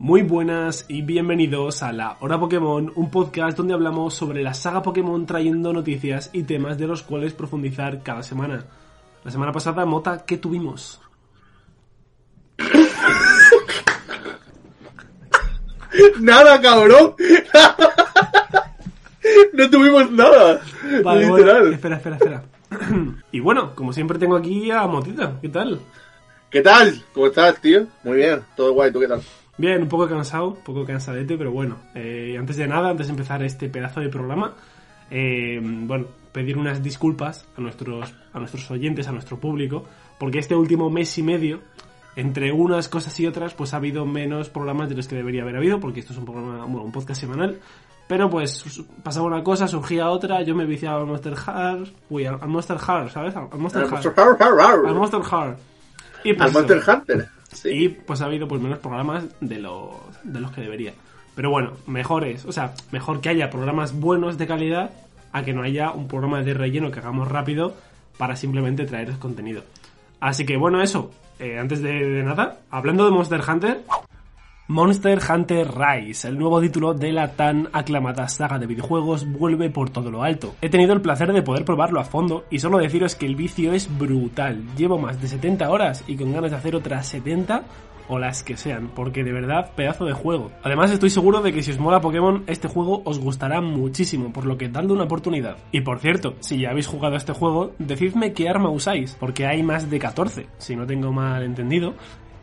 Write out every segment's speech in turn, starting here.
Muy buenas y bienvenidos a la Hora Pokémon, un podcast donde hablamos sobre la saga Pokémon trayendo noticias y temas de los cuales profundizar cada semana. La semana pasada, Mota, ¿qué tuvimos? Nada, cabrón. no tuvimos nada. Vale, bueno, Literal. espera, espera, espera. y bueno, como siempre tengo aquí a Motita, ¿qué tal? ¿Qué tal? ¿Cómo estás, tío? Muy bien, todo guay, ¿tú qué tal? Bien, un poco cansado, un poco cansadete, pero bueno, eh, antes de nada, antes de empezar este pedazo de programa, eh, bueno, pedir unas disculpas a nuestros, a nuestros oyentes, a nuestro público, porque este último mes y medio, entre unas cosas y otras, pues ha habido menos programas de los que debería haber habido, porque esto es un programa, bueno, un podcast semanal, pero pues pasaba una cosa, surgía otra, yo me viciaba al Monster Heart, uy, al, al Monster Heart, ¿sabes? Al, al Monster Al Heart. Monster Hunter, har, har. Al Monster. Y Al Monster. Hunter. Sí. Y pues ha habido pues menos programas de los, de los que debería. Pero bueno, mejores, o sea, mejor que haya programas buenos de calidad a que no haya un programa de relleno que hagamos rápido para simplemente traeros contenido. Así que bueno, eso, eh, antes de, de nada, hablando de Monster Hunter, Monster Hunter Rise, el nuevo título de la tan aclamada saga de videojuegos, vuelve por todo lo alto. He tenido el placer de poder probarlo a fondo y solo deciros que el vicio es brutal. Llevo más de 70 horas y con ganas de hacer otras 70 o las que sean, porque de verdad pedazo de juego. Además estoy seguro de que si os mola Pokémon, este juego os gustará muchísimo, por lo que dadle una oportunidad. Y por cierto, si ya habéis jugado este juego, decidme qué arma usáis, porque hay más de 14, si no tengo mal entendido.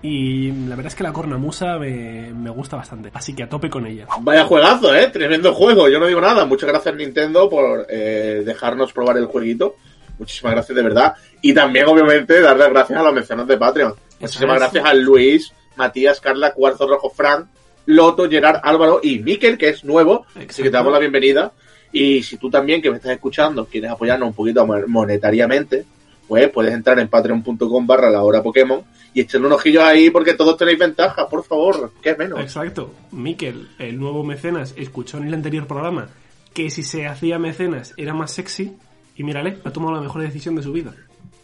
Y la verdad es que la cornamusa me, me gusta bastante, así que a tope con ella. Vaya juegazo, ¿eh? Tremendo juego, yo no digo nada. Muchas gracias Nintendo por eh, dejarnos probar el jueguito. Muchísimas gracias de verdad. Y también, obviamente, dar las gracias a los mencionados de Patreon. Muchísimas gracias a Luis, Matías, Carla, Cuarzo Rojo, Fran, Loto, Gerard, Álvaro y Miquel, que es nuevo. Así que Exacto. te damos la bienvenida. Y si tú también, que me estás escuchando, quieres apoyarnos un poquito mon- monetariamente, pues puedes entrar en patreon.com barra la hora Pokémon y echarle un ojillo ahí porque todos tenéis ventajas, por favor, que menos. Exacto. Miquel, el nuevo mecenas, escuchó en el anterior programa que si se hacía mecenas era más sexy y mírale, ha tomado la mejor decisión de su vida.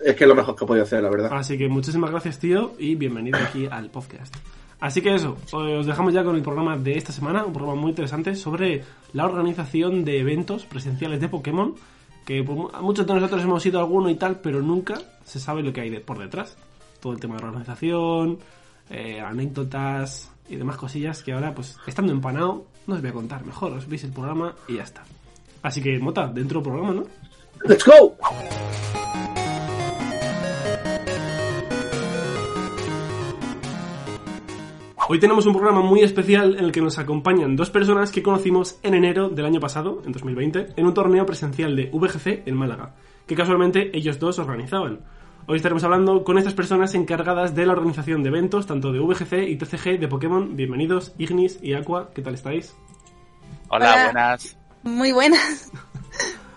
Es que es lo mejor que he podido hacer, la verdad. Así que muchísimas gracias, tío, y bienvenido aquí al podcast. Así que eso, os dejamos ya con el programa de esta semana, un programa muy interesante sobre la organización de eventos presenciales de Pokémon, que mu- muchos de nosotros hemos ido a alguno y tal, pero nunca se sabe lo que hay de- por detrás. Todo el tema de organización, eh, anécdotas y demás cosillas que ahora, pues, estando empanado, no os voy a contar. Mejor os veis el programa y ya está. Así que, Mota, dentro del programa, ¿no? ¡Let's go! Hoy tenemos un programa muy especial en el que nos acompañan dos personas que conocimos en enero del año pasado, en 2020, en un torneo presencial de VGC en Málaga, que casualmente ellos dos organizaban. Hoy estaremos hablando con estas personas encargadas de la organización de eventos, tanto de VGC y TCG de Pokémon. Bienvenidos, Ignis y Aqua, ¿qué tal estáis? Hola, Hola. buenas. Muy buenas.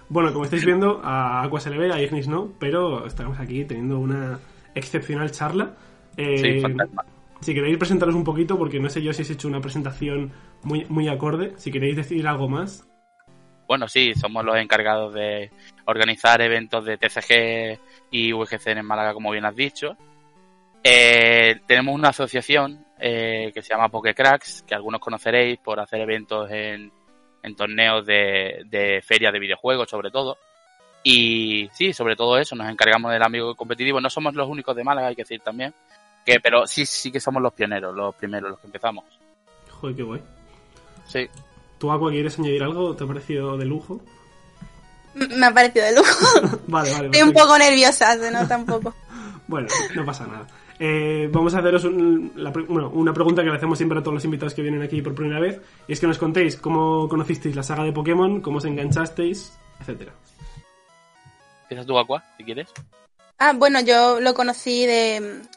Bueno, como estáis viendo, a Aqua se le ve, a Ignis no, pero estamos aquí teniendo una excepcional charla. Eh, Sí, fantasma. Si queréis presentaros un poquito, porque no sé yo si has hecho una presentación muy, muy acorde, si queréis decir algo más. Bueno, sí, somos los encargados de organizar eventos de TCG y VGC en Málaga, como bien has dicho. Eh, tenemos una asociación eh, que se llama Pokécracks, que algunos conoceréis por hacer eventos en, en torneos de, de ferias de videojuegos, sobre todo. Y sí, sobre todo eso, nos encargamos del ámbito competitivo. No somos los únicos de Málaga, hay que decir también. Que, pero sí, sí que somos los pioneros, los primeros, los que empezamos. Joder, qué guay. Sí. ¿Tú, Aqua, quieres añadir algo? ¿Te ha parecido de lujo? Me ha parecido de lujo. Vale, vale. Estoy un poco nerviosa, se nota un poco. Bueno, no pasa nada. Eh, vamos a haceros un- la pre- bueno, una pregunta que le hacemos siempre a todos los invitados que vienen aquí por primera vez. Y es que nos contéis cómo conocisteis la saga de Pokémon, cómo os enganchasteis, etcétera. Empiezas tú, Aqua, si quieres. Ah, bueno, yo lo conocí de no-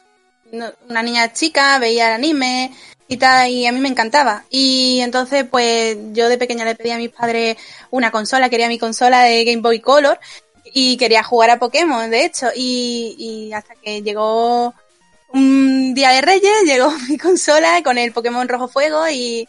una niña chica, veía el anime y tal, y a mí me encantaba. Y entonces, pues yo de pequeña le pedí a mis padres una consola, quería mi consola de Game Boy Color y quería jugar a Pokémon, de hecho. Y, y hasta que llegó un día de Reyes, llegó mi consola con el Pokémon Rojo Fuego y,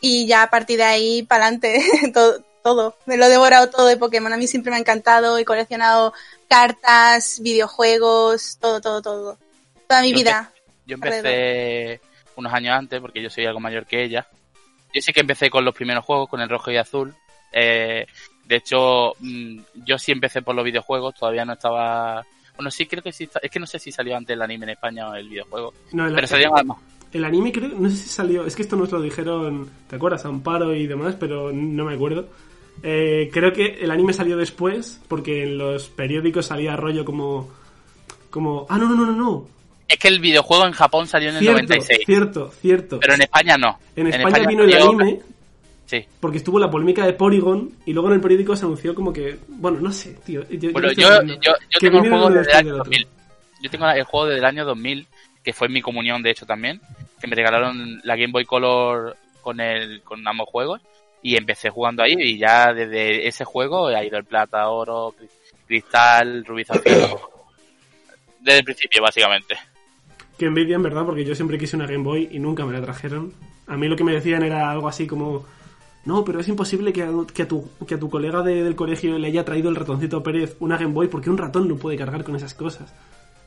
y ya a partir de ahí para adelante todo, todo. Me lo he devorado todo de Pokémon. A mí siempre me ha encantado, he coleccionado cartas, videojuegos, todo, todo, todo. Toda mi Yo vida. Yo empecé unos años antes, porque yo soy algo mayor que ella. Yo sí que empecé con los primeros juegos, con el rojo y azul. Eh, de hecho, mm, yo sí empecé por los videojuegos, todavía no estaba... Bueno, sí creo que sí, está- es que no sé si salió antes el anime en España o el videojuego. No, el, Pero salió más. el anime creo, no sé si salió, es que esto nos lo dijeron, ¿te acuerdas? Amparo y demás, pero no me acuerdo. Eh, creo que el anime salió después, porque en los periódicos salía rollo como... como ah, no, no, no, no, no. Es que el videojuego en Japón salió en el Cierto, 96, cierto, cierto. pero en España no. En España, vino el anime Sí. porque estuvo la polémica de Porygon y luego en el periódico se anunció como que... Bueno, no sé, tío. Yo, Bueno, yo, yo, yo tengo el juego desde el año del otro. 2000. Yo tengo el juego desde el año 2000, que fue mi comunión, de hecho, también. Que me regalaron la Game Boy Color con el con ambos juegos. Y empecé jugando ahí y ya desde ese juego ha ido el plata, oro, cri- cristal, rubí, zafiro. Desde el principio, básicamente. Qué envidia, en verdad, porque yo siempre quise una Game Boy y nunca me la trajeron. A mí lo que me decían era algo así como... No, pero es imposible que a, que a tu, que a tu colega de- del colegio le haya traído el ratoncito Pérez una Game Boy porque un ratón no puede cargar con esas cosas.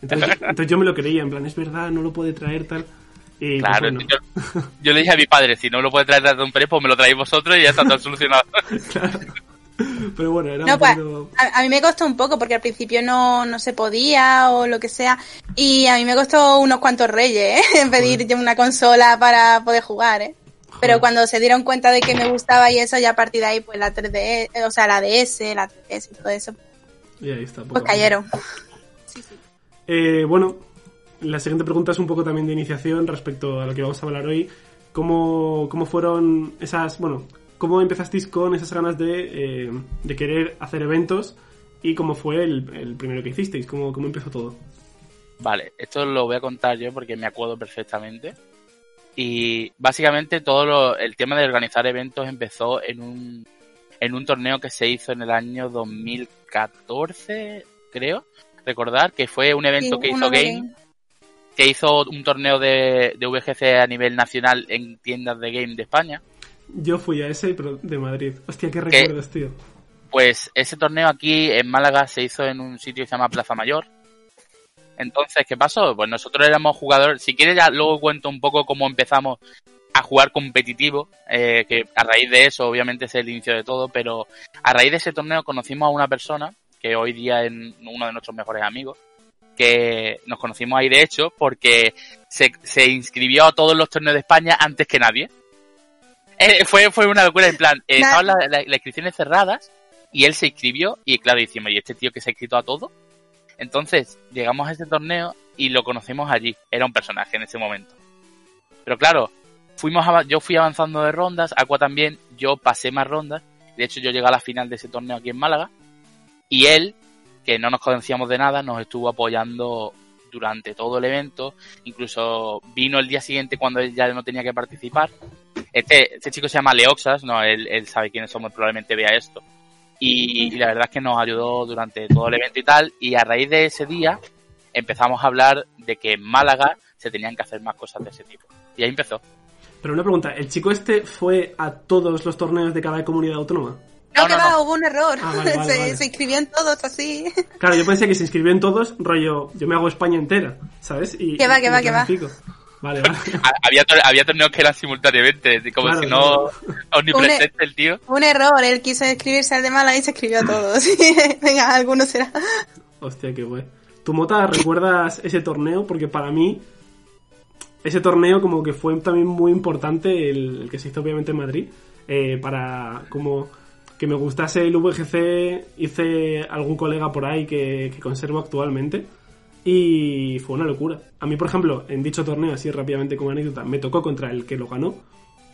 Entonces, entonces yo me lo creía, en plan, es verdad, no lo puede traer tal. Y pues, Claro, bueno, yo, yo le dije a mi padre, si no lo puede traer de un Pérez, pues me lo traéis vosotros y ya está todo solucionado. claro. Pero bueno, era No, un pues poquito... a, a mí me costó un poco porque al principio no, no se podía o lo que sea. Y a mí me costó unos cuantos reyes ¿eh? pedir una consola para poder jugar. ¿eh? Pero cuando se dieron cuenta de que me gustaba y eso, ya a partir de ahí, pues la 3D, eh, o sea, la DS, la 3DS y todo eso, Y ahí está. pues cayeron. Eh, bueno, la siguiente pregunta es un poco también de iniciación respecto a lo que vamos a hablar hoy. ¿Cómo, cómo fueron esas, bueno, cómo empezasteis con esas ganas de, eh, de querer hacer eventos y cómo fue el, el primero que hicisteis? ¿Cómo, ¿Cómo empezó todo? Vale, esto lo voy a contar yo porque me acuerdo perfectamente. Y básicamente todo lo- el tema de organizar eventos empezó en un, en un torneo que se hizo en el año 2014, creo. Recordar que fue un evento Sí, que hizo Game, que hizo un torneo de, de VGC a nivel nacional en tiendas de game de España. Yo fui a ese, pero de Madrid. Hostia, qué recuerdos, tío. Pues ese torneo aquí en Málaga se hizo en un sitio que se llama Plaza Mayor. Entonces, ¿qué pasó? Pues nosotros éramos jugadores. Si quieres, ya luego cuento un poco cómo empezamos a jugar competitivo, eh, que a raíz de eso, obviamente, es el inicio de todo, pero a raíz de ese torneo conocimos a una persona que hoy día es uno de nuestros mejores amigos, que nos conocimos ahí de hecho porque se, se inscribió a todos los torneos de España antes que nadie. Eh, fue, fue una locura, en plan, eh, estaban la- la- las inscripciones cerradas y él se inscribió y claro, decimos, ¿y este tío que se ha inscrito a todo? Entonces, llegamos a este torneo y lo conocimos allí. Era un personaje en ese momento. Pero claro, fuimos yo fui avanzando de rondas, Aqua también, yo pasé más rondas. De hecho, yo llegué a la final de ese torneo aquí en Málaga. Y él, que no nos conocíamos de nada, nos estuvo apoyando durante todo el evento. Incluso vino el día siguiente cuando él ya no tenía que participar. Este, este chico se llama Leoxas, no, él, él sabe quiénes somos, probablemente vea esto. Y, y la verdad es que nos ayudó durante todo el evento y tal. Y a raíz de ese día empezamos a hablar de que en Málaga se tenían que hacer más cosas de ese tipo. Y ahí empezó. Pero una pregunta, ¿el chico este fue a todos los torneos de cada comunidad autónoma? No, No, que no, va, no. hubo un error. Ah, vale, vale, se, vale. se inscribió en todos así. Claro, yo pensé que se inscribió en todos, rollo, yo me hago España entera, ¿sabes? Y, Que va, que va, que va. Vale, vale. Había, tor- había torneos que eran simultáneamente, como Claro, si no claro. omnipresente el tío. un error, él quiso inscribirse al de Málaga y se escribió a todos. Venga, alguno será. Hostia, qué guay. ¿Tu Mota recuerdas ese torneo? Porque para mí, ese torneo como que fue también muy importante, el, el que se hizo obviamente en Madrid, eh, para como que me gustase el VGC, hice algún colega por ahí que, que conservo actualmente y fue una locura. A mí, por ejemplo, en dicho torneo, así rápidamente como anécdota, me tocó contra el que lo ganó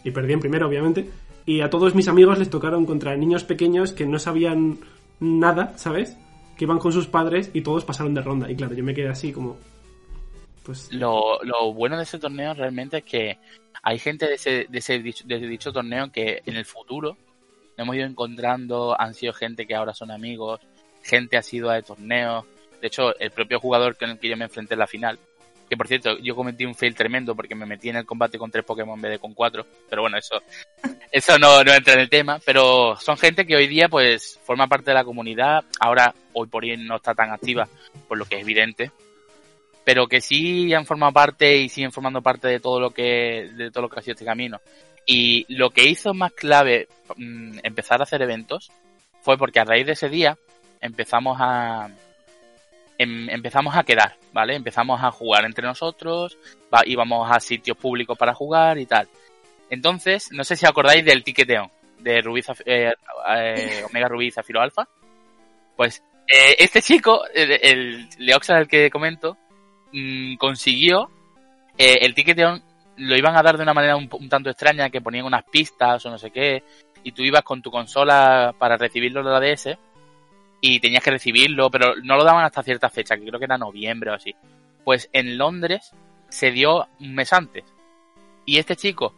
y perdí en primero, obviamente, y a todos mis amigos les tocaron contra niños pequeños que no sabían nada, ¿sabes? Que iban con sus padres y todos pasaron de ronda. Y claro, yo me quedé así como... Pues... Lo, lo bueno de ese torneo realmente es que hay gente de ese, de ese dicho, de dicho torneo que en el futuro hemos ido encontrando, han sido gente que ahora son amigos, gente ha sido de torneos. De hecho, el propio jugador con el que yo me enfrenté en la final, que por cierto, yo cometí un fail tremendo porque me metí en el combate con tres Pokémon en vez de con cuatro, pero bueno, eso, eso no, no entra en el tema, pero son gente que hoy día pues forma parte de la comunidad, ahora hoy por hoy no está tan activa, por lo que es evidente, pero que sí han formado parte y siguen formando parte de todo lo que, de todo lo que ha sido este camino. Y lo que hizo más clave mm, empezar a hacer eventos fue porque a raíz de ese día empezamos a em- empezamos a quedar, ¿vale? Empezamos a jugar entre nosotros, va- íbamos a sitios públicos para jugar y tal. Entonces, no sé si acordáis del tiqueteo de Rubí eh, eh, Omega Rubí Zafiro Alfa. Pues eh, este chico, el, el Leoxa del que comento, mm, consiguió eh, el tiqueteo lo iban a dar de una manera un, un tanto extraña, que ponían unas pistas o no sé qué, y tú ibas con tu consola para recibirlo de la DS y tenías que recibirlo, pero no lo daban hasta cierta fecha, que creo que era noviembre o así. Pues en Londres se dio un mes antes. Y este chico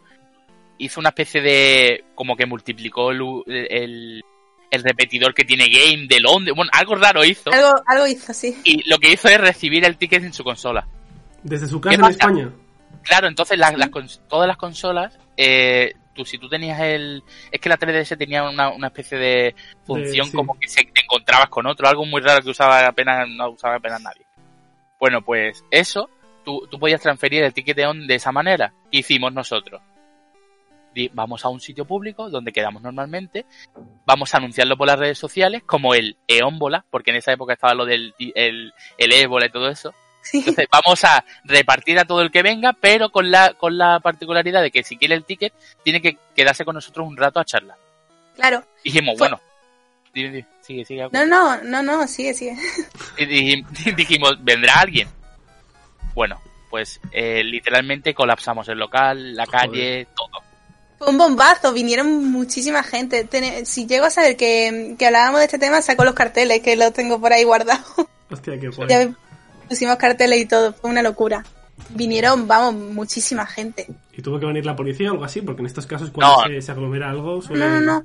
hizo una especie de. como que multiplicó el, el, el repetidor que tiene Game de Londres. Bueno, algo raro hizo. Algo, algo hizo, sí. Y lo que hizo es recibir el ticket en su consola. Desde su casa ¿Qué en? España. Claro, entonces las, las cons- todas las consolas, eh, tú si tú tenías el... Es que la 3DS tenía una, una especie de función sí. como que se, te encontrabas con otro, algo muy raro que usaba apenas, no usaba apenas nadie. Bueno, pues eso, tú, tú podías transferir el ticket de esa manera. ¿Qué hicimos nosotros? Vamos a un sitio público donde quedamos normalmente, vamos a anunciarlo por las redes sociales como el Eómbola, porque en esa época estaba lo del el, el ébola y todo eso. Sí. Entonces vamos a repartir a todo el que venga, pero con la, con la particularidad de que si quiere el ticket, tiene que quedarse con nosotros un rato a charlar. Claro. Dijimos, Fue- bueno, dime, dime, sigue, sigue. No, no, no, no, sigue, sigue. Y dij- dijimos, ¿vendrá alguien? Bueno, pues eh, literalmente colapsamos el local, la calle, todo. Fue un bombazo, vinieron muchísima gente. Si llego a saber que, que hablábamos de este tema, saco los carteles, que los tengo por ahí guardados. Hostia, qué guay. ya pusimos carteles y todo, fue una locura. Vinieron, vamos, muchísima gente. ¿Y tuvo que venir la policía o algo así? Porque en estos casos cuando No. se, se aglomera algo suele... No, no, no.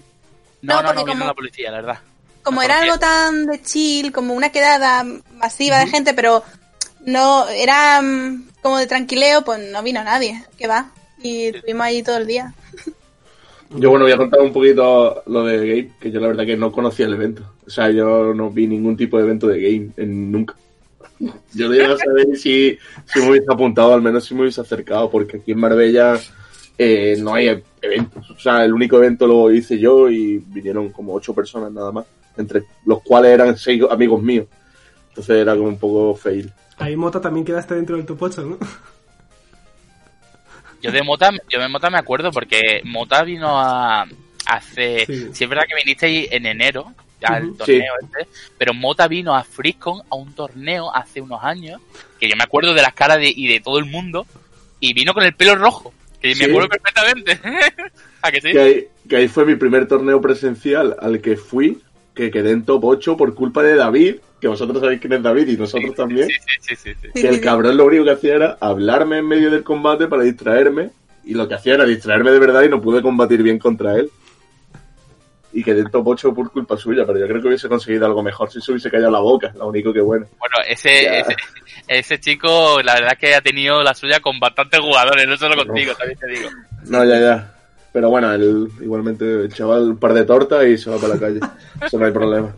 No, No, no, no, vino como- la policía, la verdad. Como La era policía- algo tan de chill, como una quedada masiva de gente, pero no, era mm, como de tranquileo, pues no vino nadie, que va. Y estuvimos ahí todo el día. Yo, bueno, voy a contar un poquito lo de Game, que yo la verdad que no conocía el evento. O sea, yo no vi ningún tipo de evento de Game en, nunca. Yo no llegué a saber si, si me hubiese apuntado, al menos si me hubiese acercado, porque aquí en Marbella eh, no hay eventos. O sea, el único evento lo hice yo y vinieron como ocho personas nada más, entre los cuales eran seis amigos míos. Entonces era como un poco fail. Ahí Mota también quedaste dentro del top 8, ¿no? Yo de Mota, yo de Mota me acuerdo porque Mota vino a hace, Sí. sí. es verdad que vinisteis en enero al Ujú. torneo este, pero Mota vino a Friscon a un torneo hace unos años que yo me acuerdo de las caras de, y de todo el mundo y vino con el pelo rojo, que Sí. me acuerdo perfectamente. ¿A que sí? Que ahí, que ahí fue mi primer torneo presencial al que fui, que quedé en top 8 por culpa de David, que vosotros sabéis quién es David y nosotros también. Sí, sí, sí, sí, sí. Sí, que el cabrón lo único que hacía era hablarme en medio del combate para distraerme, y lo que hacía era distraerme de verdad y no pude combatir bien contra él. Y quedé en top 8 por culpa suya, pero yo creo que hubiese conseguido algo mejor si se hubiese callado la boca, lo único que bueno. Bueno, ese, ese, ese chico, la verdad es que ha tenido la suya con bastantes jugadores, no solo contigo, también te digo. No, ya, ya. Pero bueno, el, igualmente el chaval un par de tortas y se va para la calle. Eso no hay problema.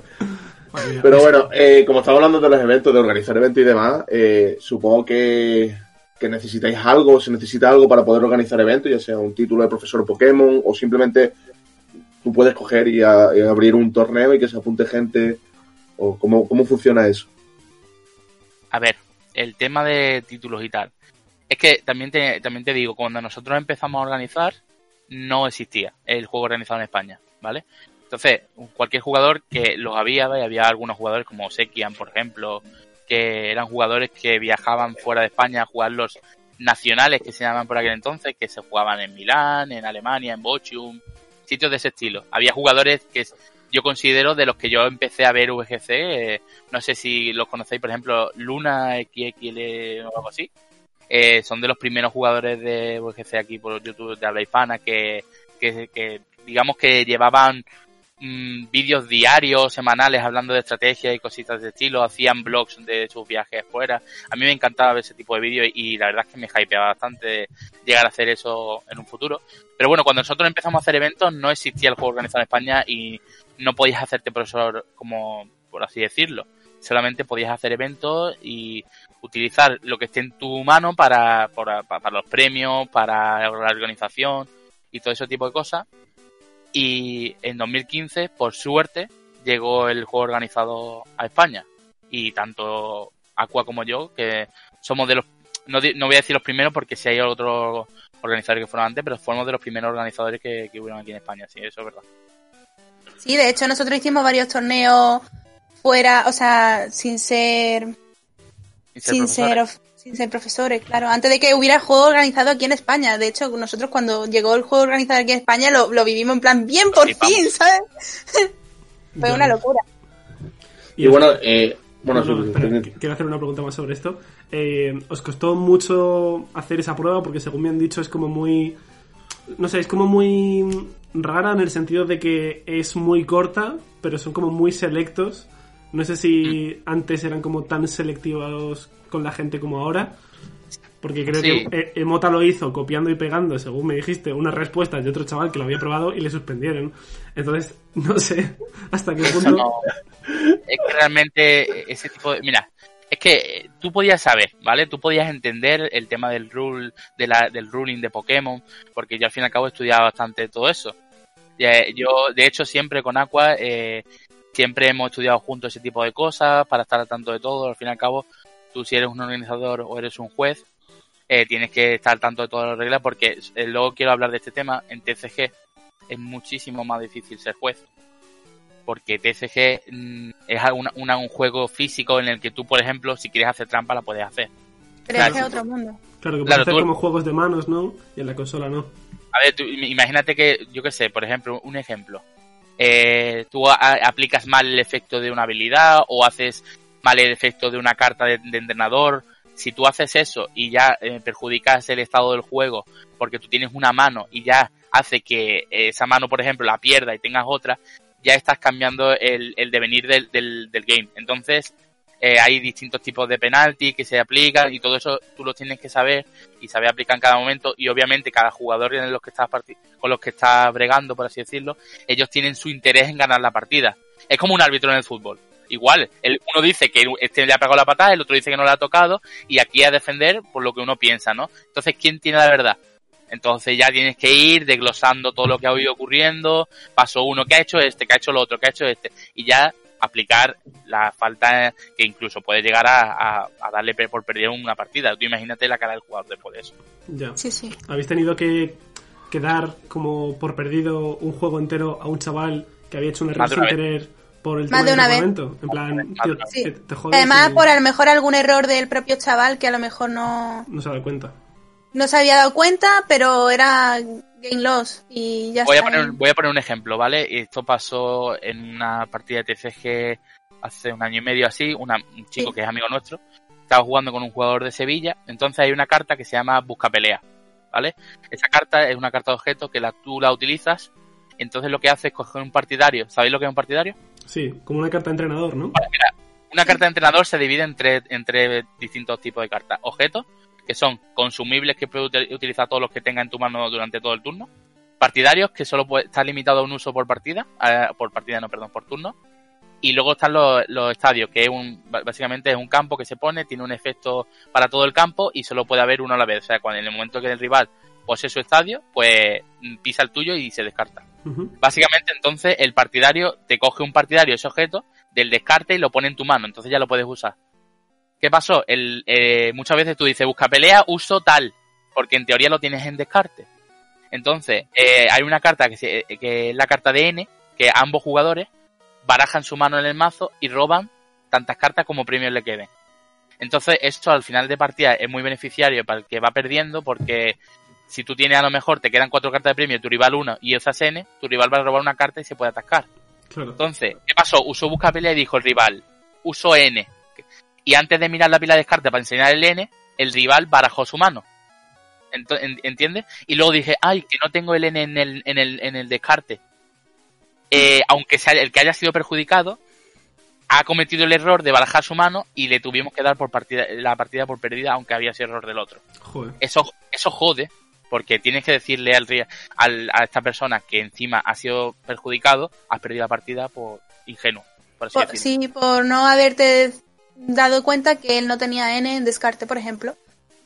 Pero bueno, eh, como estamos hablando de los eventos, de organizar eventos y demás, eh, supongo que, que necesitáis algo, se necesita algo para poder organizar eventos, ya sea un título de profesor Pokémon o simplemente tú puedes coger y, a- y abrir un torneo y que se apunte gente. o ¿Cómo, cómo funciona eso? A ver, el tema de títulos y tal. Es que también te, también te digo, cuando nosotros empezamos a organizar, no existía el juego organizado en España, ¿vale? Entonces, cualquier jugador que los había, ¿vale? había algunos jugadores como Sekian, por ejemplo, que eran jugadores que viajaban fuera de España a jugar los nacionales que se llamaban por aquel entonces, que se jugaban en Milán, en Alemania, en Bochum, sitios de ese estilo. Había jugadores que yo considero de los que yo empecé a ver VGC, eh, no sé si los conocéis, por ejemplo, Luna XXL o algo así. Eh, son de los primeros jugadores de VGC aquí por YouTube de habla hispana que, que, que digamos que llevaban mm, vídeos diarios, semanales, hablando de estrategia y cositas de estilo, hacían blogs de sus viajes fuera. A mí me encantaba ver ese tipo de vídeos y la verdad es que me hypeaba bastante llegar a hacer eso en un futuro. Pero bueno, cuando nosotros empezamos a hacer eventos no existía el juego organizado en España y no podías hacerte profesor como, por así decirlo. solamente podías hacer eventos y utilizar lo que esté en tu mano para, para, para los premios, para la organización y todo ese tipo de cosas. Y en 2015, por suerte, llegó el juego organizado a España. Y tanto Aqua como yo, que somos de los, no, no voy a decir los primeros porque si hay otros organizadores que fueron antes, pero fuimos de los primeros organizadores que, que hubieron aquí en España, sí, eso es verdad. Sí, de hecho nosotros hicimos varios torneos fuera, o sea, sin ser, Sin ser sin profesores. ser, of- sin ser profesores, claro. Antes de que hubiera el juego organizado aquí en España. De hecho, nosotros cuando llegó el juego organizado aquí en España lo, lo vivimos en plan bien por fin, ¿sabes? Fue una locura. Y bueno, eh, bueno, No, espera, quiero hacer una pregunta más sobre esto. Eh, ¿Os costó mucho hacer esa prueba? Porque según me han dicho es como muy... No sé, es como muy rara en el sentido de que es muy corta, pero son como muy selectos. No sé si antes eran como tan selectivos con la gente como ahora. Porque creo Sí. que eh, Emota lo hizo copiando y pegando, según me dijiste, unas respuestas de otro chaval que lo había probado y le suspendieron. Entonces, no sé hasta qué punto... no- es que realmente ese tipo de... Mira, es que tú podías saber, ¿vale? Tú podías entender el tema del rule, de la, del ruling de Pokémon, porque yo al fin y al cabo he estudiado bastante todo eso. Yo, de hecho, siempre con Aqua, eh, siempre hemos estudiado juntos ese tipo de cosas para estar al tanto de todo. Al fin y al cabo, tú si eres un organizador o eres un juez, eh, tienes que estar al tanto de todas las reglas, porque eh, luego quiero hablar de este tema. En TCG es muchísimo más difícil ser juez porque TCG mm, es una- una- un juego físico en el que tú, por ejemplo, si quieres hacer trampa, la puedes hacer. Pero Claro. es otro mundo. Claro, que Claro, puede hacer tú- como juegos de manos, ¿no? Y en la consola no. A ver, tú, im- imagínate que, yo qué sé, por ejemplo, un ejemplo. Eh, tú a- aplicas mal el efecto de una habilidad o haces mal el efecto de una carta de, de entrenador. Si tú haces eso y ya eh, perjudicas el estado del juego porque tú tienes una mano y ya hace que esa mano, por ejemplo, la pierda y tengas otra, ya estás cambiando el, el devenir del, del, del game. Entonces, eh, hay distintos tipos de penalti que se aplican y todo eso tú lo tienes que saber y saber aplicar en cada momento y obviamente cada jugador en los que estás con los que estás bregando, por así decirlo, ellos tienen su interés en ganar la partida. Es como un árbitro en el fútbol. Igual, el, uno dice que este le ha pegado la patada, el otro dice que no le ha tocado y aquí a defender por lo que uno piensa, ¿no? Entonces, ¿quién tiene la verdad? Entonces ya tienes que ir desglosando todo lo que ha ido ocurriendo, paso uno, que ha hecho este, que ha hecho lo otro, que ha hecho este, y ya aplicar la falta que incluso puede llegar a, a- a darle por perder una partida. Tú imagínate la cara del jugador después de eso. Ya. Sí, sí. ¿Habéis tenido que, que dar como por perdido un juego entero a un chaval que había hecho un error sin una querer por el Más tema de una vez. En plan, tío, vez. Sí. te, te jodes Además, y por a lo mejor algún error del propio chaval que a lo mejor no, no se da cuenta. No se había dado cuenta, pero era game loss y ya Voy a, está. poner, voy a poner un ejemplo, ¿vale? Esto pasó en una partida de TCG hace un año y medio así, una- un chico Sí. que es amigo nuestro, estaba jugando con un jugador de Sevilla, entonces hay una carta que se llama Busca Pelea, ¿vale? Esa carta es una carta de objeto que la, tú la utilizas, entonces lo que hace es coger un partidario, ¿sabéis lo que es un partidario? Sí, como una carta de entrenador, ¿no? Una carta de entrenador se divide entre, entre distintos tipos de cartas. Objetos, que son consumibles que puedes util- utilizar todos los que tengas en tu mano durante todo el turno. Partidarios, que solo puede, está limitado a un uso por partida, eh, por partida no, perdón, por turno. Y luego están los, los estadios, que es un, básicamente es un campo que se pone, tiene un efecto para todo el campo y solo puede haber uno a la vez. O sea, cuando en el momento que el rival posee su estadio, pues mm, pisa el tuyo y se descarta. Básicamente, entonces, el partidario te coge un partidario, ese objeto, del descarte y lo pone en tu mano. Entonces ya lo puedes usar. ¿Qué pasó? El, eh, muchas veces tú dices, busca pelea, uso tal. Porque en teoría lo tienes en descarte. Entonces, eh, hay una carta que, se- que es la carta de N, que ambos jugadores barajan su mano en el mazo y roban tantas cartas como premios le queden. Entonces, esto al final de partida es muy beneficiario para el que va perdiendo porque si tú tienes a lo mejor, te quedan cuatro cartas de premio, tu rival una y usas N, tu rival va a robar una carta y se puede atascar. Claro. Entonces, ¿qué pasó? Usó busca pelea y dijo el rival, uso N. Y antes de mirar la pila de descarte para enseñar el N, el rival barajó su mano. ¿Entiendes? Y luego dije, ay, que no tengo el N en el, en el, en el descarte. Eh, aunque sea el que haya sido perjudicado, ha cometido el error de barajar su mano y le tuvimos que dar por partida, la partida por perdida, aunque había sido error del otro. Joder. Eso, eso jode, porque tienes que decirle al, al- a esta persona que encima ha sido perjudicado, has perdido la partida por ingenuo. por así Por- decirlo. sí, por no haberte dado cuenta que él no tenía N en descarte, por ejemplo.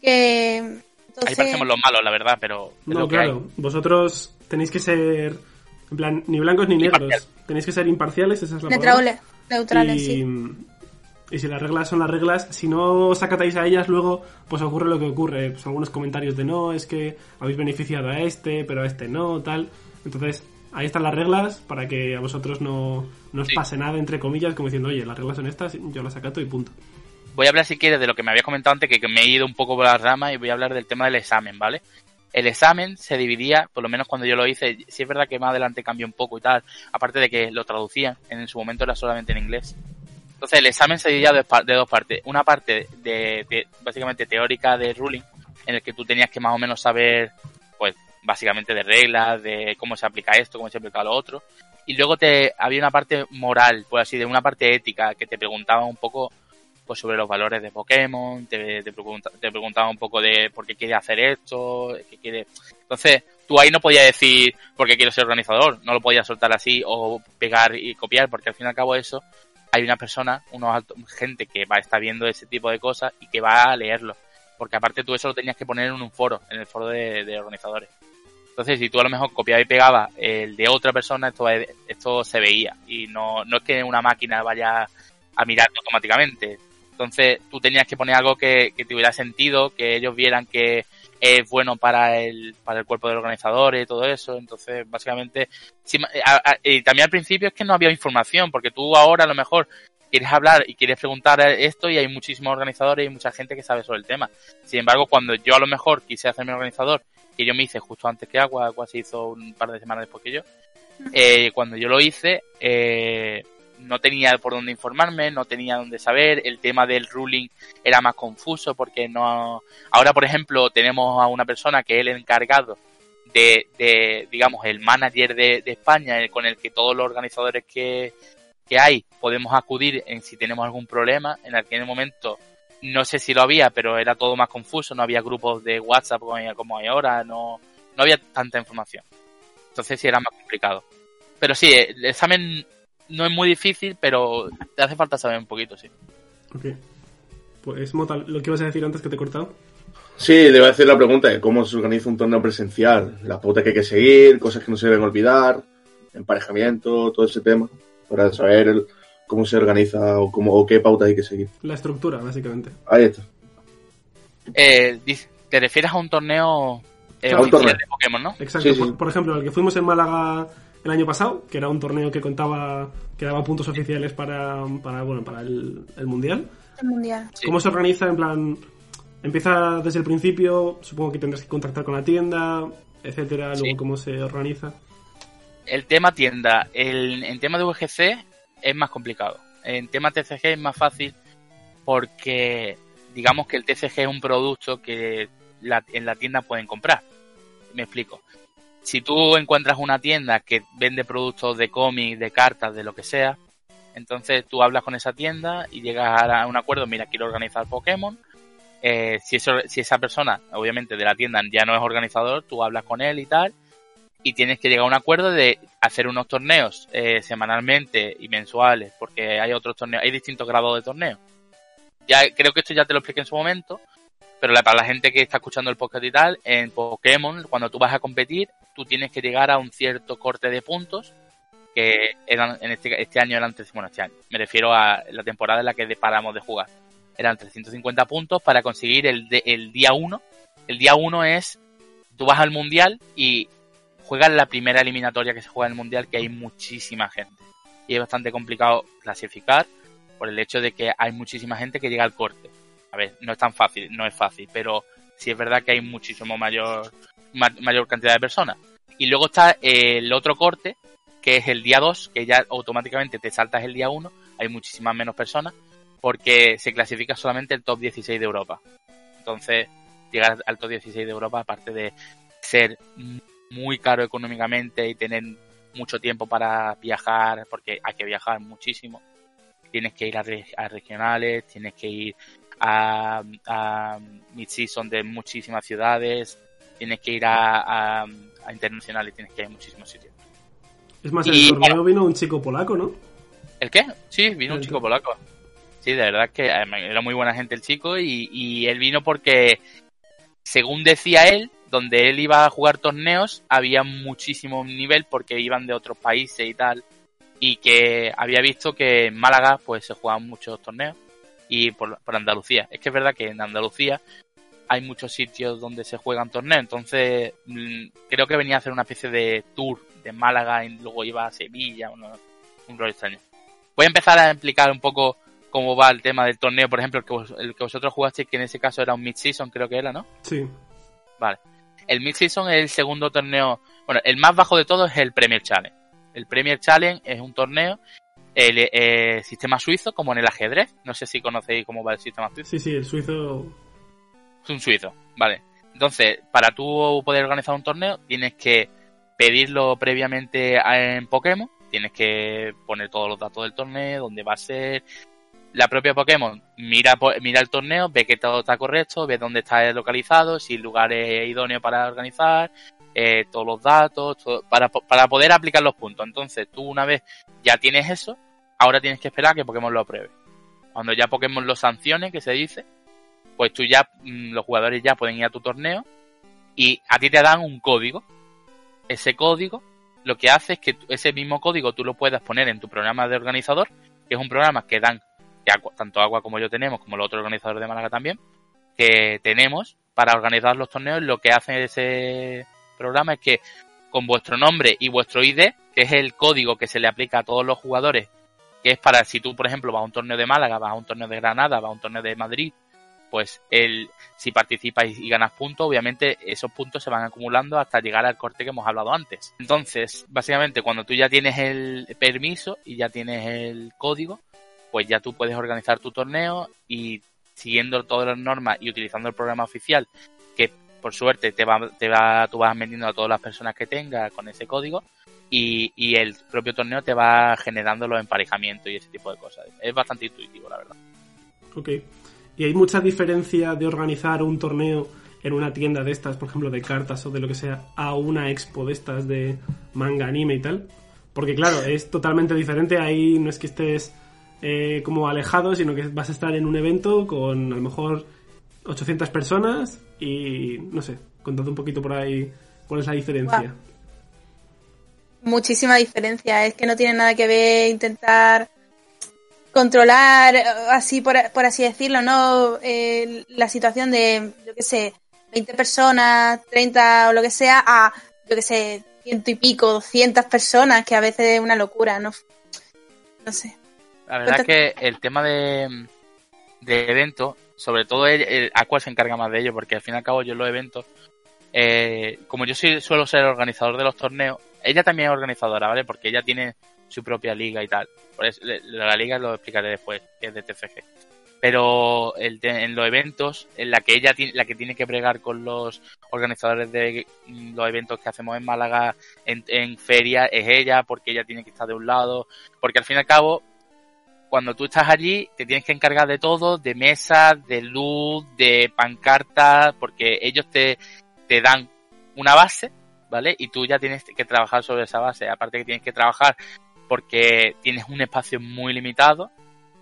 Que Ahí parecemos los malos, la verdad, pero es No, lo que claro. Vosotros tenéis que ser, en plan, ni blancos ni negros. Imparcial. Tenéis que ser imparciales, esa es la neutrales, neutrales, y, sí. y si las reglas son las reglas, si no os acatáis a ellas, luego pues ocurre lo que ocurre. Pues algunos comentarios de no, es que habéis beneficiado a este, pero a este no, tal. Entonces, ahí están las reglas para que a vosotros no, no os Sí. pase nada, entre comillas, como diciendo, oye, las reglas son estas, yo las acato y punto. Voy a hablar, si quieres, de lo que me había comentado antes, que, me he ido un poco por las ramas y voy a hablar del tema del examen, ¿vale? El examen se dividía, por lo menos cuando yo lo hice, sí es verdad que más adelante cambió un poco y tal, aparte de que lo traducían, en su momento era solamente en inglés. Entonces el examen se dividía de dos partes. Una parte de, de- básicamente teórica de ruling, en el que tú tenías que más o menos saber, pues, básicamente de reglas, de cómo se aplica esto, cómo se aplica lo otro. Y luego te había una parte moral, pues así, de una parte ética, que te preguntaba un poco pues sobre los valores de Pokémon, te, te, pregunta- te preguntaba un poco de por qué quiere hacer esto, qué quiere... Entonces, tú ahí no podías decir por qué quiero ser organizador, no lo podías soltar así o pegar y copiar, porque al fin y al cabo eso, hay una persona, unos gente que va a estar viendo ese tipo de cosas y que va a leerlo. Porque aparte tú eso lo tenías que poner en un foro, en el foro de, de organizadores. Entonces, si tú a lo mejor copiabas y pegabas el de otra persona, esto, esto se veía. Y no, no es que una máquina vaya a mirarlo automáticamente. Entonces, tú tenías que poner algo que, que tuviera sentido, que ellos vieran que es bueno para el, para el cuerpo de organizadores y todo eso. Entonces, básicamente, ma- a- a- y también al principio es que no había información, porque tú ahora a lo mejor quieres hablar y quieres preguntar esto y hay muchísimos organizadores y mucha gente que sabe sobre el tema. Sin embargo, cuando yo a lo mejor quise hacerme organizador, que yo me hice justo antes que Agua, Agua se hizo un par de semanas después que yo, eh, cuando yo lo hice, eh, no tenía por dónde informarme, no tenía dónde saber, el tema del ruling era más confuso porque no... Ahora, por ejemplo, tenemos a una persona que es el encargado de, de digamos, el manager de, de España, el con el que todos los organizadores que, que hay podemos acudir en si tenemos algún problema. En aquel momento no sé si lo había, pero era todo más confuso, no había grupos de WhatsApp como hay, ahora, no, no había tanta información. Entonces sí era más complicado. Pero sí, el examen no es muy difícil, pero te hace falta saber un poquito, sí. Ok. Pues, Mota, lo que ibas a decir antes que te he cortado. Sí, le voy a hacer la pregunta de cómo se organiza un torneo presencial, las pautas que hay que seguir, cosas que no se deben olvidar, emparejamiento, todo ese tema, para saber el- cómo se organiza o, cómo, o qué pautas hay que seguir. La estructura, básicamente. Ahí está. Eh, te refieres a un torneo eh, Claro, un oficial torneo. de Pokémon, ¿no? Exacto. Sí, sí. Por, por ejemplo, el que fuimos en Málaga el año pasado, que era un torneo que contaba, que daba puntos oficiales para, para bueno, para el, el mundial. El mundial. Sí. ¿Cómo se organiza? En plan, empieza desde el principio, supongo que tendrás que contactar con la tienda, etcétera, luego Sí. cómo se organiza. El tema tienda, el, en tema de VGC es más complicado. En tema TCG es más fácil porque digamos que el TCG es un producto que la- en la tienda pueden comprar. Me explico. Si tú encuentras una tienda que vende productos de cómics, de cartas, de lo que sea, entonces tú hablas con esa tienda y llegas a un acuerdo, mira, quiero organizar Pokémon. Eh, si, eso, si esa persona, obviamente de la tienda, ya no es organizador, tú hablas con él y tal, y tienes que llegar a un acuerdo de hacer unos torneos eh, semanalmente y mensuales, porque hay otros torneos, hay distintos grados de torneos. Ya creo que esto ya te lo expliqué en su momento, pero para la gente que está escuchando el podcast y tal, en Pokémon, cuando tú vas a competir, tú tienes que llegar a un cierto corte de puntos, que eran en este, este año eran, bueno, este año, me refiero a la temporada en la que paramos de jugar. Eran 350 puntos para conseguir el, el día 1. El día 1 es, tú vas al mundial y juegas la primera eliminatoria que se juega en el mundial, que hay muchísima gente. Y es bastante complicado clasificar por el hecho de que hay muchísima gente que llega al corte. A ver, no es tan fácil, no es fácil, pero sí es verdad que hay muchísimo mayor, ma- mayor cantidad de personas. Y luego está el otro corte, que es el día 2, que ya automáticamente te saltas el día 1, hay muchísimas menos personas, porque se clasifica solamente el top 16 de Europa. Entonces, llegar al top 16 de Europa, aparte de ser muy caro económicamente y tener mucho tiempo para viajar, porque hay que viajar muchísimo. Tienes que ir a, a regionales, tienes que ir a, a mid-season de muchísimas ciudades, tienes que ir a, a, a internacionales, tienes que ir a muchísimos sitios. Es más, en el torneo bueno. vino un chico polaco, ¿no? ¿El qué? Sí, vino un chico polaco. Sí, de verdad que eh, era muy buena gente el chico y, y él vino porque, según decía él, donde él iba a jugar torneos había muchísimo nivel porque iban de otros países y tal y que había visto que en Málaga pues se jugaban muchos torneos y por, por Andalucía. Es que es verdad que en Andalucía hay muchos sitios donde se juegan torneos, entonces mm, creo que venía a hacer una especie de tour de Málaga y luego iba a Sevilla, uno- un rollo extraño. Voy a empezar a explicar un poco cómo va el tema del torneo, por ejemplo, el que, vos- el que vosotros jugasteis, que en ese caso era un mid-season, creo que era, ¿no? Sí. Vale. El Mid-Season es el segundo torneo. Bueno, el más bajo de todos es el Premier Challenge. El Premier Challenge es un torneo, el eh, sistema suizo, como en el ajedrez. No sé si conocéis cómo va el sistema suizo. Sí, sí, el suizo. Es un suizo, vale. Entonces, para tú poder organizar un torneo, tienes que pedirlo previamente en Pokémon. Tienes que poner todos los datos del torneo, dónde va a ser. La propia Pokémon mira, mira el torneo, ve que todo está correcto, ve dónde está localizado, si el lugar es idóneo para organizar, eh, todos los datos, todo- para, para poder aplicar los puntos. Entonces, tú una vez ya tienes eso, ahora tienes que esperar a que Pokémon lo apruebe. Cuando ya Pokémon lo sancione, que se dice, pues tú ya, mm, los jugadores ya pueden ir a tu torneo y a ti te dan un código. Ese código lo que hace es que ese mismo código tú lo puedas poner en tu programa de organizador, que es un programa que dan, que tanto Agua como yo tenemos, como los otros organizadores de Málaga también, que tenemos para organizar los torneos. Lo que hace ese programa es que con vuestro nombre y vuestro ID, que es el código que se le aplica a todos los jugadores, que es para si tú, por ejemplo, vas a un torneo de Málaga, vas a un torneo de Granada, vas a un torneo de Madrid, pues el, si participas y ganas puntos, obviamente esos puntos se van acumulando hasta llegar al corte que hemos hablado antes. Entonces, básicamente, cuando tú ya tienes el permiso y ya tienes el código, pues ya tú puedes organizar tu torneo y siguiendo todas las normas y utilizando el programa oficial, que por suerte te va, te va, tú vas vendiendo a todas las personas que tengas con ese código, y, y el propio torneo te va generando los emparejamientos y ese tipo de cosas. Es bastante intuitivo, la verdad. Ok. ¿Y hay mucha diferencia de organizar un torneo en una tienda de estas, por ejemplo, de cartas o de lo que sea, a una expo de estas de manga, anime y tal? Porque claro, es totalmente diferente. Ahí no es que estés eh, como alejado, sino que vas a estar en un evento con a lo mejor 800 personas y no sé, contad un poquito por ahí cuál es la diferencia. Muchísima diferencia. Es que no tiene nada que ver intentar controlar, eh, así por, por así decirlo, ¿no? Eh, la situación de, yo qué sé, 20 personas, 30 o lo que sea, a, yo qué sé, ciento y pico, 200 personas, que a veces es una locura, ¿no? No sé. La verdad es que el tema de, de eventos, sobre todo el, el Aqua se encarga más de ello, porque al fin y al cabo yo en los eventos, eh, como yo soy, suelo ser organizador de los torneos, ella también es organizadora, ¿vale? Porque ella tiene su propia liga y tal. Por eso, la liga lo explicaré después, que es de TCG. Pero el en los eventos, en la que ella tiene, la que tiene que bregar con los organizadores de mm, los eventos que hacemos en Málaga, en, en feria, es ella, porque ella tiene que estar de un lado, porque al fin y al cabo, cuando tú estás allí, te tienes que encargar de todo, de mesas, de luz, de pancartas, porque ellos te, te dan una base, ¿vale? Y tú ya tienes que trabajar sobre esa base. Aparte que tienes que trabajar porque tienes un espacio muy limitado,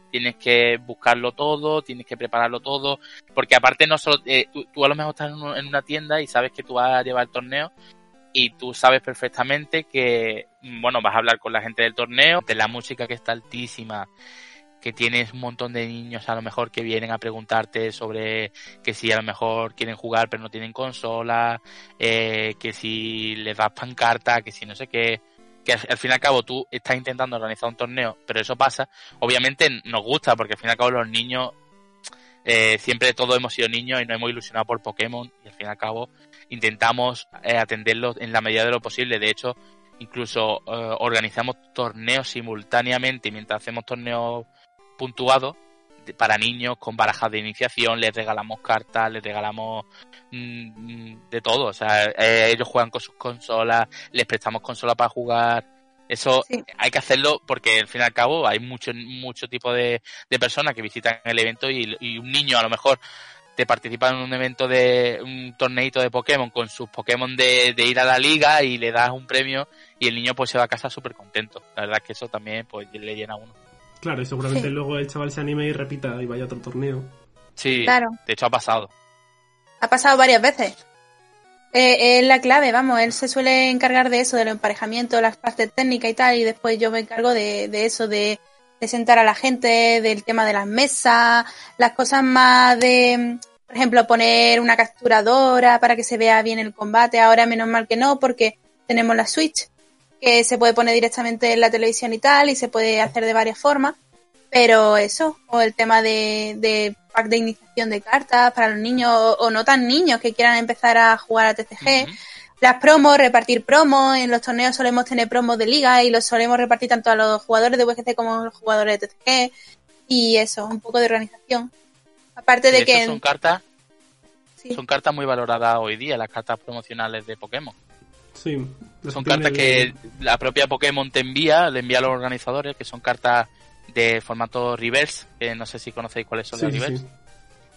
tienes que buscarlo todo, tienes que prepararlo todo, porque aparte no solo, eh, tú, tú a lo mejor estás en, un- en una tienda y sabes que tú vas a llevar el torneo y tú sabes perfectamente que, bueno, vas a hablar con la gente del torneo, de la música que está altísima, que tienes un montón de niños a lo mejor que vienen a preguntarte sobre que si a lo mejor quieren jugar pero no tienen consola, eh, que si les das pancarta, que si no sé qué, que al, al fin y al cabo tú estás intentando organizar un torneo, pero eso pasa, obviamente nos gusta porque al fin y al cabo los niños, eh, siempre todos hemos sido niños y nos hemos ilusionado por Pokémon y al fin y al cabo intentamos eh, atenderlos en la medida de lo posible, de hecho incluso eh, organizamos torneos simultáneamente mientras hacemos torneos puntuados para niños con barajas de iniciación, les regalamos cartas, les regalamos mm, mm, de todo. O sea, eh, ellos juegan con sus consolas, les prestamos consolas para jugar. Eso Sí. hay que hacerlo porque al fin y al cabo hay mucho, mucho tipo de, de personas que visitan el evento y, y un niño a lo mejor te participa en un evento de un torneito de Pokémon con sus Pokémon de, de ir a la liga y le das un premio y el niño pues se va a casa súper contento. La verdad es que eso también pues le llena a uno. Claro, y seguramente Sí. luego el chaval se anime y repita y vaya a otro torneo. Sí, Claro. de hecho ha pasado. Ha pasado varias veces. Eh, es la clave, vamos, él se suele encargar de eso, del emparejamiento, las partes técnicas y tal, y después yo me encargo de, de eso, de, de sentar a la gente, del tema de las mesas, las cosas más de, por ejemplo, poner una capturadora para que se vea bien el combate. Ahora menos mal que no, porque tenemos la Switch, que se puede poner directamente en la televisión y tal, y se puede hacer de varias formas. Pero eso, o el tema de, de pack de iniciación de cartas para los niños o, o no tan niños que quieran empezar a jugar a TCG. Las promos, repartir promos. En los torneos solemos tener promos de liga y los solemos repartir tanto a los jugadores de VGC como a los jugadores de TCG. Y eso, un poco de organización. Aparte de, De que. son cartas, sí. son cartas muy valoradas hoy día, las cartas promocionales de Pokémon. Sí. Son cartas que la propia Pokémon te envía, le envía a los organizadores, que son cartas de formato reverse, que no sé si conocéis cuáles son Sí, las reverse, sí.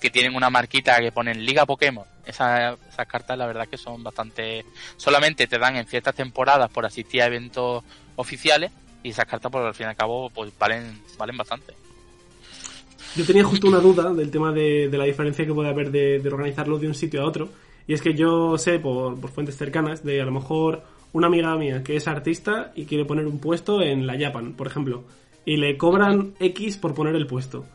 que tienen una marquita que ponen Liga Pokémon. Esas, esas cartas la verdad que son bastante... Solamente te dan en ciertas temporadas por asistir a eventos oficiales y esas cartas por al fin y al cabo pues valen, valen bastante. Yo tenía justo una duda del tema de, la diferencia que puede haber de, organizarlo de un sitio a otro. Y es que yo sé por, fuentes cercanas de a lo mejor una amiga mía que es artista y quiere poner un puesto en la Japan, por ejemplo. Y le cobran X por poner el puesto.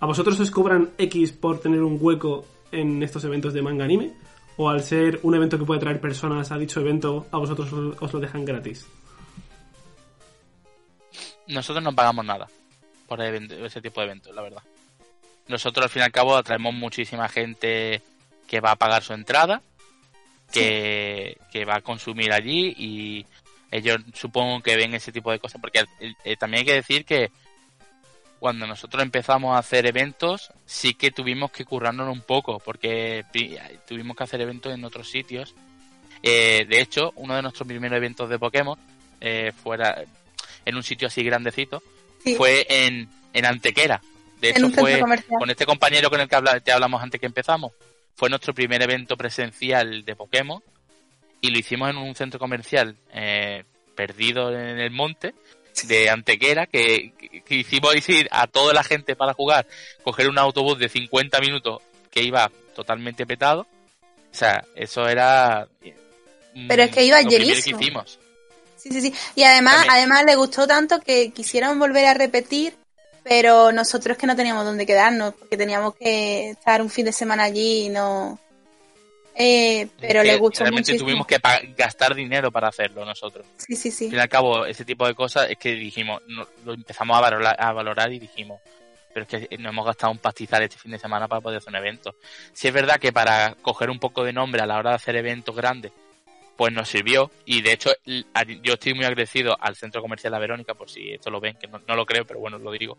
¿A vosotros os cobran X por tener un hueco en estos eventos de manga anime? ¿O al ser un evento que puede traer personas a dicho evento, a vosotros os- os lo dejan gratis? Nosotros no pagamos nada por ese tipo de eventos, la verdad. Nosotros al fin y al cabo atraemos muchísima gente que va a pagar su entrada, que, que va a consumir allí y ellos supongo que ven ese tipo de cosas, porque eh, eh, también hay que decir que cuando nosotros empezamos a hacer eventos sí que tuvimos que currarnos un poco, porque tuvimos que hacer eventos en otros sitios. Eh, de hecho, uno de nuestros primeros eventos de Pokémon eh, fuera en un sitio así grandecito Sí, fue en, en Antequera. De hecho, fue comercial. con este compañero con el que te hablamos antes que empezamos. Fue nuestro primer evento presencial de Pokémon y lo hicimos en un centro comercial eh, perdido en el monte de Antequera que, que- que hicimos ir a toda la gente para jugar, coger un autobús de 50 minutos que iba totalmente petado. O sea, eso era... mm, Pero es que iba lo primero llenísimo. que hicimos. Sí, sí, sí. Y además, También- además le gustó tanto que quisieron volver a repetir, pero nosotros que no teníamos dónde quedarnos, porque teníamos que estar un fin de semana allí y no. Eh, pero Es que le gustó Realmente muchísimo. tuvimos que gastar dinero para hacerlo nosotros. Sí, sí, sí. Al fin y al cabo, ese tipo de cosas es que dijimos, no- lo empezamos a valorar, a valorar y dijimos, pero es que no hemos gastado un pastizal este fin de semana para poder hacer un evento. Si es verdad que para coger un poco de nombre a la hora de hacer eventos grandes, pues nos sirvió y de hecho yo estoy muy agradecido al centro comercial La Verónica, por si esto lo ven, que no, no lo creo, pero bueno, lo digo,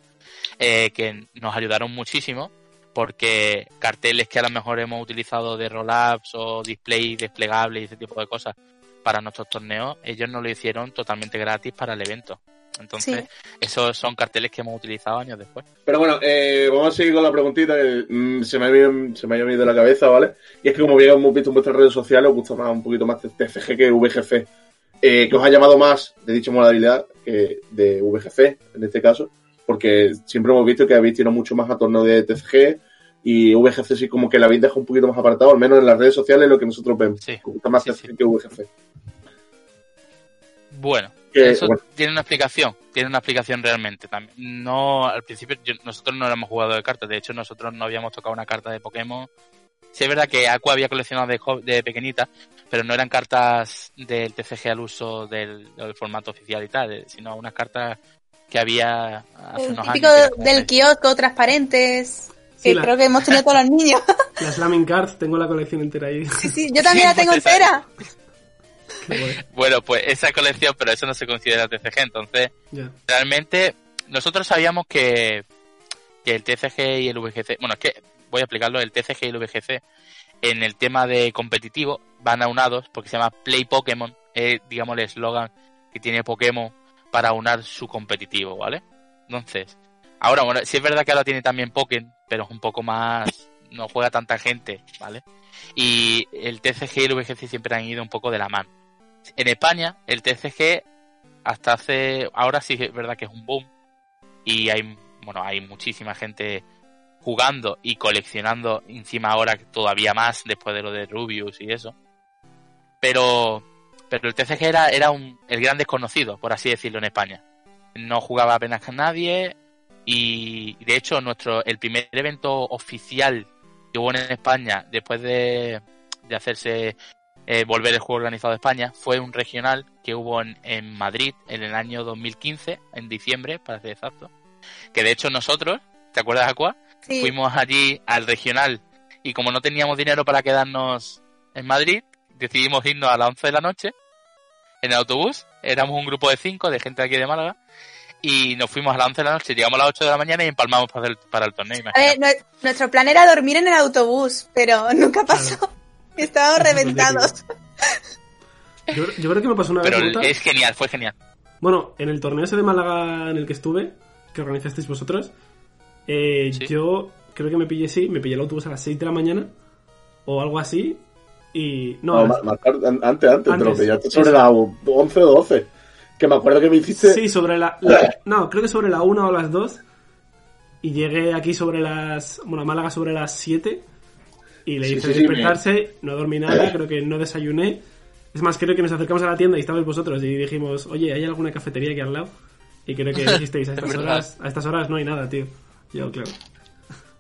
eh, que nos ayudaron muchísimo porque carteles que a lo mejor hemos utilizado de roll-ups o display desplegables y ese tipo de cosas para nuestros torneos, ellos nos lo hicieron totalmente gratis para el evento. Entonces, esos son carteles que hemos utilizado años después. Pero bueno, eh, vamos a seguir con la preguntita que mm, se, me ha venido, se me ha venido de la cabeza, ¿vale? Y es que como bien hemos visto en vuestras redes sociales, os gusta más un poquito más TFG que VGC. Eh, que os ha llamado más de dicha modalidad que de VGC, en este caso, porque siempre hemos visto que habéis tirado mucho más a torneo de TFG y VGC sí como que la habéis dejado un poquito más apartado, al menos en las redes sociales lo que nosotros vemos. Sí. Os gusta más Sí, TFG sí. que VGC. Bueno, Que, eso bueno, tiene una explicación, tiene una explicación realmente también. No, al principio yo- nosotros no éramos jugadores de cartas, de hecho nosotros no habíamos tocado una carta de Pokémon. Sí es verdad que Aqua había coleccionado de, de pequeñita, pero no eran cartas del TCG al uso del, del formato oficial y tal, eh, sino unas cartas que había hace El unos típico años. que del de- kiosco, transparentes, que Sí, la- creo que hemos tenido todos los niños. La Slamming Cards, tengo la colección entera ahí. sí, sí, yo también la tengo Pues entera. Bueno, pues esa colección, pero eso no se considera TCG, entonces realmente nosotros sabíamos que, que el TCG y el VGC, bueno, es que voy a explicarlo, el TCG y el VGC en el tema de competitivo van aunados porque se llama Play Pokémon, es digamos el eslogan que tiene Pokémon para aunar su competitivo, ¿vale? Entonces, ahora, bueno, sí es verdad que ahora tiene también Pokémon, pero es un poco más, no juega tanta gente, ¿vale? Y el TCG y el VGC siempre han ido un poco de la mano. En España, el TCG hasta hace, ahora sí es verdad que es un boom y hay, bueno, hay muchísima gente jugando y coleccionando encima ahora todavía más después de lo de Rubius y eso. Pero, pero el TCG era, era un, el gran desconocido, por así decirlo, en España. No jugaba apenas con nadie y de hecho nuestro, el primer evento oficial que hubo en España después de, de hacerse eh, volver el juego organizado de España fue un regional que hubo en, en Madrid en el año 2015, en diciembre, para ser exacto. Que de hecho nosotros, ¿te acuerdas, Aqua? Sí. Fuimos allí al regional y como no teníamos dinero para quedarnos en Madrid, decidimos irnos a las 11 de la noche en el autobús. Éramos un grupo de cinco de gente aquí de Málaga y nos fuimos a las 11 de la noche, llegamos a las 8 de la mañana y empalmamos para el, para el torneo. A ver, nuestro plan era dormir en el autobús, pero nunca pasó. Eso es reventados. Yo, yo creo que me pasó una Pero vez. Marta. es genial, fue genial. Bueno, en el torneo ese de Málaga en el que estuve, que organizasteis vosotros, eh, Sí. yo creo que me pillé, sí, me pillé el autobús a las 6 de la mañana o algo así. Y. No, las- antes, antes, te lo Antes, pillaste sobre las 11 o 12. Que me acuerdo que me hiciste. Sí, sobre la, la- No, creo que sobre la 1 o las 2. Y llegué aquí sobre las. Bueno, a Málaga sobre las 7. Y le Sí, hice sí, sí, despertarse, no dormí nada, creo que no desayuné. Es más, creo que nos acercamos a la tienda y estabais vosotros y dijimos, oye, ¿hay alguna cafetería aquí al lado? Y creo que dijisteis, a estas horas, a estas horas no hay nada, tío. Yo, claro.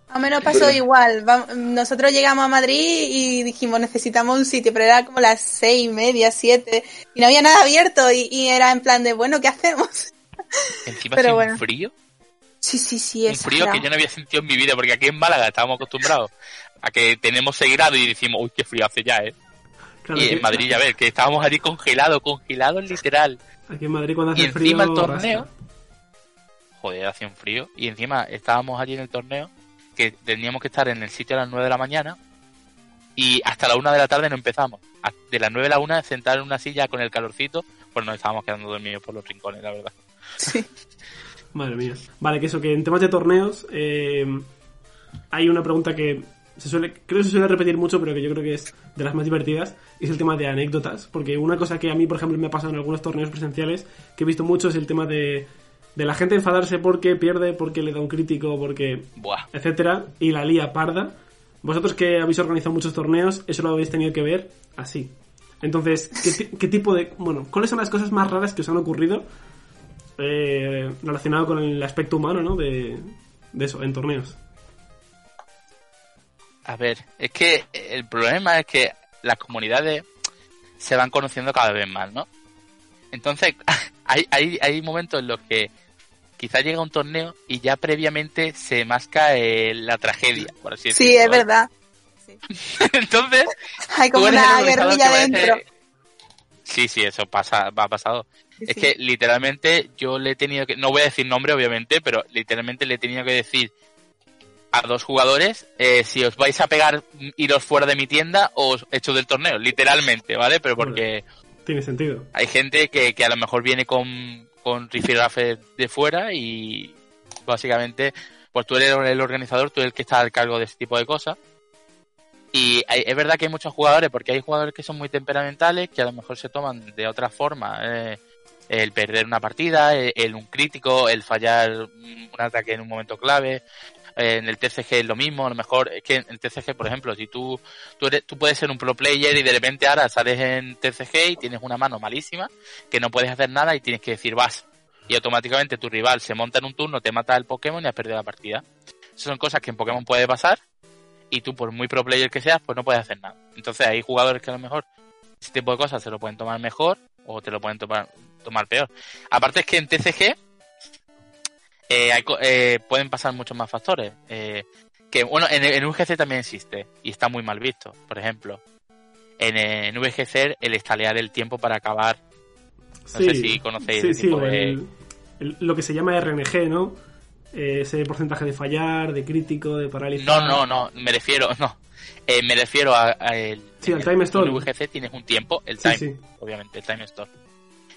A menos pasó igual. Nosotros llegamos a Madrid y dijimos necesitamos un sitio, pero era como las seis y media, siete, y no había nada abierto y, y era en plan de, bueno, ¿qué hacemos? Encima Pero bueno. un frío, Sí, sí, sí, un frío que yo no había sentido en mi vida, porque aquí en Málaga estábamos acostumbrados a que tenemos 6 grados y decimos, uy, qué frío hace ya, ¿eh? Claro, y en Madrid, ya ver, que estábamos allí congelados, congelados literal. Aquí en Madrid cuando hace Y encima frío... el torneo, joder, hacía un frío. Y encima estábamos allí en el torneo, que teníamos que estar en el sitio a las 9 de la mañana, y hasta la 1 de la tarde no empezamos. De las 9 a la 1, sentar en una silla con el calorcito, pues nos estábamos quedando dormidos por los rincones, la verdad. Sí. Madre mía. Vale, que eso, que en temas de torneos eh, hay una pregunta que se suele, creo que se suele repetir mucho, pero que yo creo que es de las más divertidas, es el tema de anécdotas. Porque una cosa que a mí, por ejemplo, me ha pasado en algunos torneos presenciales, que he visto mucho, es el tema de, de la gente enfadarse porque pierde, porque le da un crítico, porque Buah. etcétera, y la lía parda. Vosotros que habéis organizado muchos torneos, eso lo habéis tenido que ver así. Entonces, ¿qué, ti- qué tipo de... Bueno, ¿cuáles son las cosas más raras que os han ocurrido eh, relacionado con el aspecto humano, ¿no? De, de eso, en torneos. A ver, es que el problema es que las comunidades se van conociendo cada vez más, ¿no? Entonces, hay, hay, hay momentos en los que quizá llega un torneo y ya previamente se masca eh, la tragedia, por así decirlo. Sí, es verdad. Entonces, Hay como una guerrilla dentro. Sí, sí, eso pasa, va pasado. Sí, Es sí. que literalmente yo le he tenido que, no voy a decir nombre obviamente, pero literalmente le he tenido que decir a dos jugadores, eh, si os vais a pegar, iros fuera de mi tienda o os echo del torneo, literalmente, ¿vale? Pero porque Tiene sentido. hay gente que, que a lo mejor viene con, con rifirrafe de fuera y básicamente, pues tú eres el organizador, tú eres el que está al cargo de ese tipo de cosas. Y hay- es verdad que hay muchos jugadores, porque hay jugadores que son muy temperamentales, que a lo mejor se toman de otra forma. eh, el perder una partida, el, un crítico, el fallar un ataque en un momento clave. en el TCG es lo mismo, a lo mejor es que en el TCG, por ejemplo, si tú, tú, eres, tú puedes ser un pro player y de repente ahora sales en TCG y tienes una mano malísima, que no puedes hacer nada y tienes que decir vas. Y automáticamente tu rival se monta en un turno, te mata el Pokémon y has perdido la partida. Esas son cosas que en Pokémon puede pasar y tú por muy pro player que seas, pues no puedes hacer nada. Entonces hay jugadores que a lo mejor ese tipo de cosas se lo pueden tomar mejor o te lo pueden tomar, tomar peor. Aparte es que en TCG eh, hay eh, pueden pasar muchos más factores. Eh, que bueno, en, en VGC también existe y está muy mal visto. Por ejemplo, en, en VGC el estalear el tiempo para acabar. No sé si conocéis Sí, sí, de- el- el- lo que se llama RNG, ¿no? Eh, ese porcentaje de fallar, de crítico, de parálisis. No, no, no, me refiero, no. Me refiero a, a el, Sí, al time store. En VGC tienes un tiempo, el time, sí. obviamente, el time store.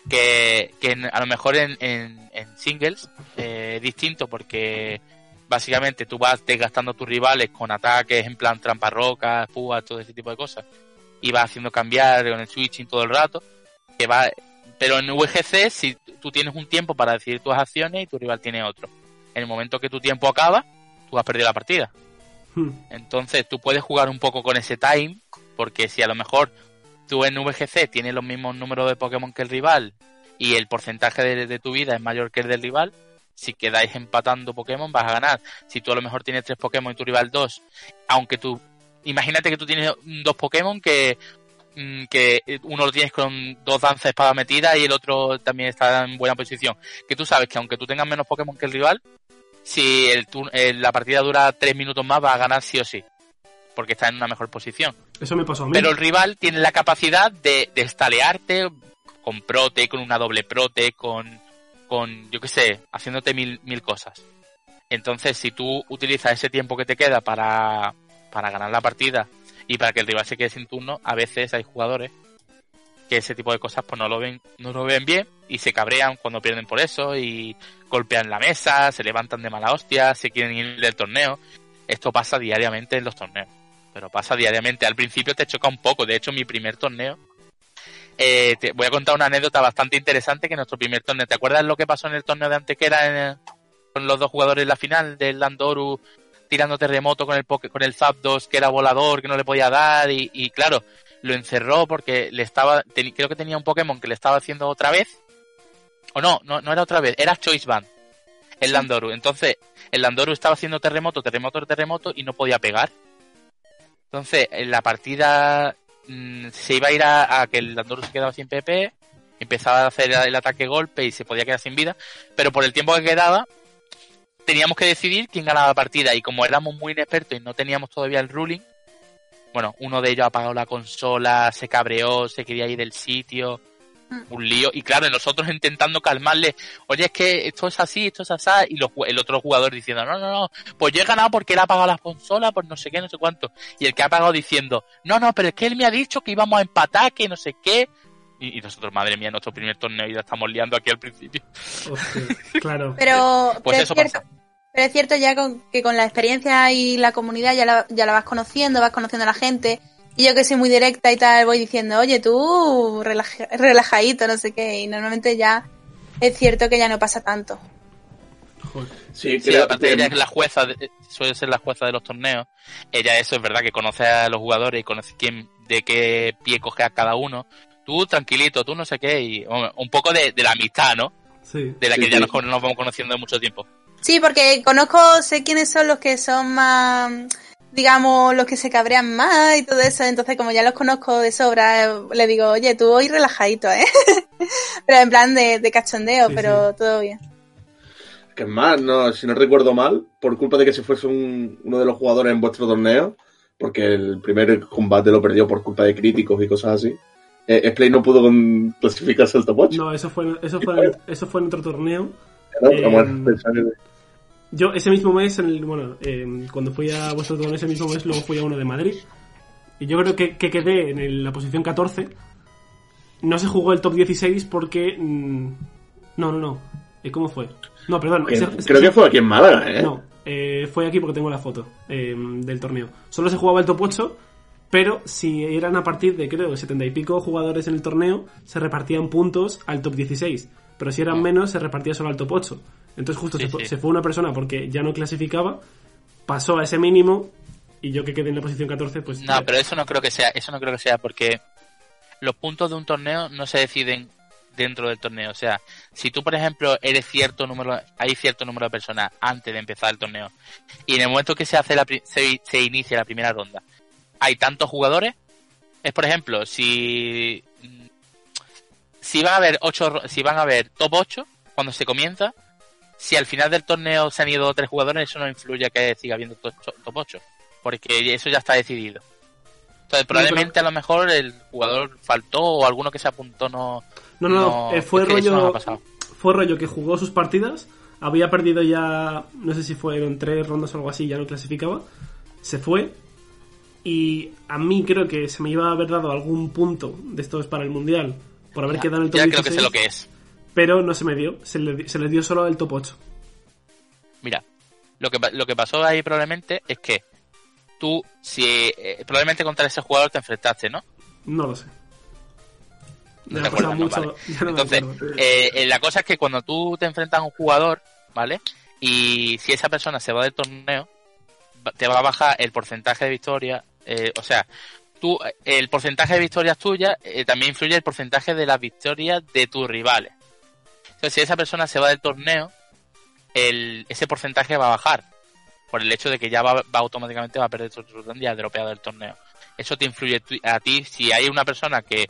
Que, que en- a lo mejor en, en, en singles eh, es distinto porque básicamente tú vas desgastando a tus rivales con ataques en plan tramparrocas, púas, todo ese tipo de cosas. Y vas haciendo cambiar con el switching todo el rato. Que va, pero en VGC si tú tienes un tiempo para decidir tus acciones y tu rival tiene otro. en el momento que tu tiempo acaba, tú has perdido la partida. Hmm. Entonces tú puedes jugar un poco con ese time, porque si a lo mejor tú en VGC tienes los mismos números de Pokémon que el rival y el porcentaje de, tu vida es mayor que el del rival, si quedáis empatando Pokémon vas a ganar. Si tú a lo mejor tienes tres Pokémon y tu rival dos, aunque tú, imagínate que tú tienes dos Pokémon que mm, que uno lo tienes con dos danzas espada metida y el otro también está en buena posición. Que tú sabes que aunque tú tengas menos Pokémon que el rival, si el eh, la partida dura tres minutos más, va a ganar sí o sí. Porque está en una mejor posición. Eso me pasó a mí. Pero el rival tiene la capacidad de, de estalearte con prote, con una doble prote, con, con yo qué sé, haciéndote mil, mil cosas. Entonces, si tú utilizas ese tiempo que te queda para, para ganar la partida y para que el rival se quede sin turno, a veces hay jugadores que ese tipo de cosas pues no lo ven, no lo ven bien y se cabrean cuando pierden por eso y golpean la mesa, se levantan de mala hostia, se quieren ir del torneo. Esto pasa diariamente en los torneos. Pero pasa diariamente. Al principio te choca un poco. De hecho, mi primer torneo. eh, te voy a contar una anécdota bastante interesante que en nuestro primer torneo. ¿Te acuerdas lo que pasó en el torneo de Antequera en el- con los dos jugadores en la final del Landoru tirando terremoto con el poke- con el Zapdos que era volador, que no le podía dar y, y claro, lo encerró porque le estaba creo que tenía un Pokémon que le estaba haciendo otra vez. O no, no, no era otra vez, era Choice Band. El Landoru. Entonces, el Landoru estaba haciendo terremoto, terremoto, terremoto y no podía pegar. Entonces, en la partida mm, se iba a ir a, que el Landoru se quedaba sin PP, empezaba a hacer el ataque golpe y se podía quedar sin vida, pero por el tiempo que quedaba teníamos que decidir quién ganaba la partida. Y como éramos muy inexpertos y no teníamos todavía el ruling, bueno, uno de ellos apagó la consola, se cabreó, se quería ir del sitio, un lío. Y claro, nosotros intentando calmarle, oye, es que esto es así, esto es así, y los el otro jugador diciendo, no, no, no, pues yo he ganado porque él ha apagado la consola, pues no sé qué, no sé cuánto. Y el que ha apagado diciendo, no, no, pero es que él me ha dicho que íbamos a empatar, que no sé qué. Y, y nosotros, madre mía, nuestro primer torneo y ya estamos liando aquí al principio. Hostia, claro. Pero, Pues pero eso es cierto, pasa. pero es cierto ya con- que con la experiencia y la comunidad ya la, ya la vas conociendo, vas conociendo a la gente. Y yo que soy muy directa y tal, voy diciendo, oye, tú relaja- relajadito, no sé qué. Y normalmente ya es cierto que ya no pasa tanto. Joder. Sí, Sí, creo aparte que- ella es la jueza, de- suele ser la jueza de los torneos. Ella eso es verdad que conoce a los jugadores y conoce quién, de qué pie coge a cada uno. Tú tranquilito, tú no sé qué, y hombre, un poco de, de la amistad, ¿no? Sí. De la Sí, que ya nos, nos vamos conociendo de mucho tiempo. Sí, porque conozco, sé quiénes son los que son más, digamos, los que se cabrean más y todo eso. Entonces, como ya los conozco de sobra, eh, le digo, oye, tú hoy relajadito, ¿eh? pero en plan de, de cachondeo, Sí, pero todo bien. Que es más, no, si no recuerdo mal, por culpa de que se fuese un- uno de los jugadores en vuestro torneo, porque el primer combate lo perdió por culpa de críticos y cosas así, eh, Splay no pudo con- clasificarse al top 8. No, eso fue, eso fue, eso fue en otro torneo. eh, Yo ese mismo mes, en el- bueno, eh, cuando fui a vuestro torneo ese mismo mes, luego fui a uno de Madrid. Y yo creo que, que quedé en el- la posición 14. No se jugó el top 16 porque... mm, no, no, no. Eh, ¿Cómo fue? No, perdón. ese- creo ese- que fue aquí en Málaga, ¿eh? No, eh, fue aquí porque tengo la foto eh, del torneo. Solo se jugaba el top 8, pero si eran a partir de, creo, 70 y pico jugadores en el torneo, se repartían puntos al top 16. Pero si eran menos, se repartía solo al top 8. Entonces justo Sí, se, sí. se fue una persona porque ya no clasificaba, pasó a ese mínimo, y yo que quedé en la posición 14, pues... No, pero eso no creo que sea, eso no creo que sea porque los puntos de un torneo no se deciden dentro del torneo. O sea, si tú, por ejemplo, eres cierto número, hay cierto número de personas antes de empezar el torneo, y en el momento que se hace la, se, se inicia la primera ronda, hay tantos jugadores, es por ejemplo, si, si van a haber ocho, si van a haber top 8 cuando se comienza, si al final del torneo se han ido tres jugadores, eso no influye a que siga habiendo to- top 8 porque eso ya está decidido. Entonces, probablemente a lo mejor el jugador faltó o alguno que se apuntó no. No, no, eh, fue no rollo... pasado. fue rollo que jugó sus partidas, había perdido ya, no sé si fueron tres rondas o algo así, ya no clasificaba, se fue y a mí creo que se me iba a haber dado algún punto de estos para el Mundial por haber Ya, quedado en el top ya creo que 16, sé lo que es. pero no se me dio, se le, se le dio solo el top 8. Mira, lo que, lo que pasó ahí probablemente es que tú, si eh, probablemente contra ese jugador te enfrentaste, ¿no? No lo sé. No Entonces, eh, eh, la cosa es que cuando tú te enfrentas a un jugador, ¿vale? Y si esa persona se va del torneo, te va a bajar el porcentaje de victorias. Eh, o sea, tú, el porcentaje de victorias tuyas eh, también influye el porcentaje de las victorias de tus rivales. Entonces, si esa persona se va del torneo, el, ese porcentaje va a bajar. Por el hecho de que ya va, va automáticamente va a perder su ronda y ha dropeado del torneo. Eso te influye a ti. Si hay una persona que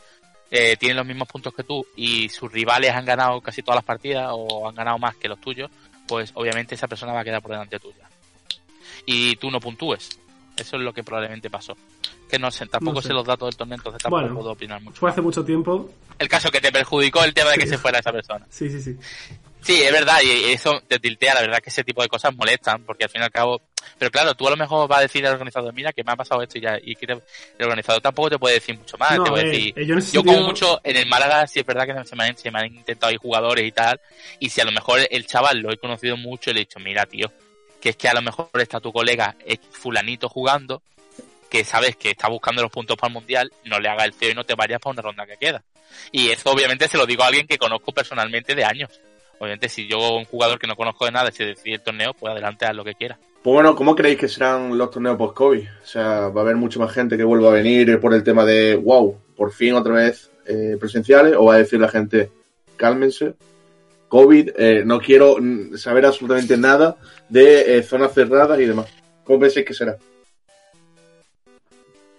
eh, tiene los mismos puntos que tú y sus rivales han ganado casi todas las partidas o han ganado más que los tuyos, pues obviamente esa persona va a quedar por delante tuya. Y tú no puntúes. Eso es lo que probablemente pasó. Que no sé, tampoco No sé. sé los datos del torneo, entonces tampoco Bueno. puedo opinar mucho. Fue hace mucho tiempo. El caso que te perjudicó el tema de que Sí. se fuera esa persona. Sí, sí, sí. Sí, es verdad, y eso te tiltea, la verdad que ese tipo de cosas molestan, porque al fin y al cabo, pero claro, tú a lo mejor vas a decir al organizador, mira, que me ha pasado esto y ya, y que te- el organizador tampoco te puede decir mucho más, No, te puede eh, decir, eh, yo como mucho, en el Málaga sí es verdad que se me, han, se me han intentado ir jugadores y tal, y si a lo mejor el chaval lo he conocido mucho y le he dicho, mira, tío, que es que a lo mejor está tu colega eh, fulanito jugando, que sabes que está buscando los puntos para el mundial, no le haga el CEO y no te vayas para una ronda que queda. Y eso obviamente se lo digo a alguien que conozco personalmente de años. Obviamente si yo un jugador que no conozco de nada se decide el torneo, pues adelante haz lo que quiera. Pues bueno, ¿cómo creéis que serán los torneos post-COVID? O sea, va a haber mucha más gente que vuelva a venir por el tema de, wow, por fin otra vez eh, presenciales, o va a decir la gente, cálmense, COVID, eh, no quiero saber absolutamente nada de eh, zonas cerradas y demás. ¿Cómo pensáis que será?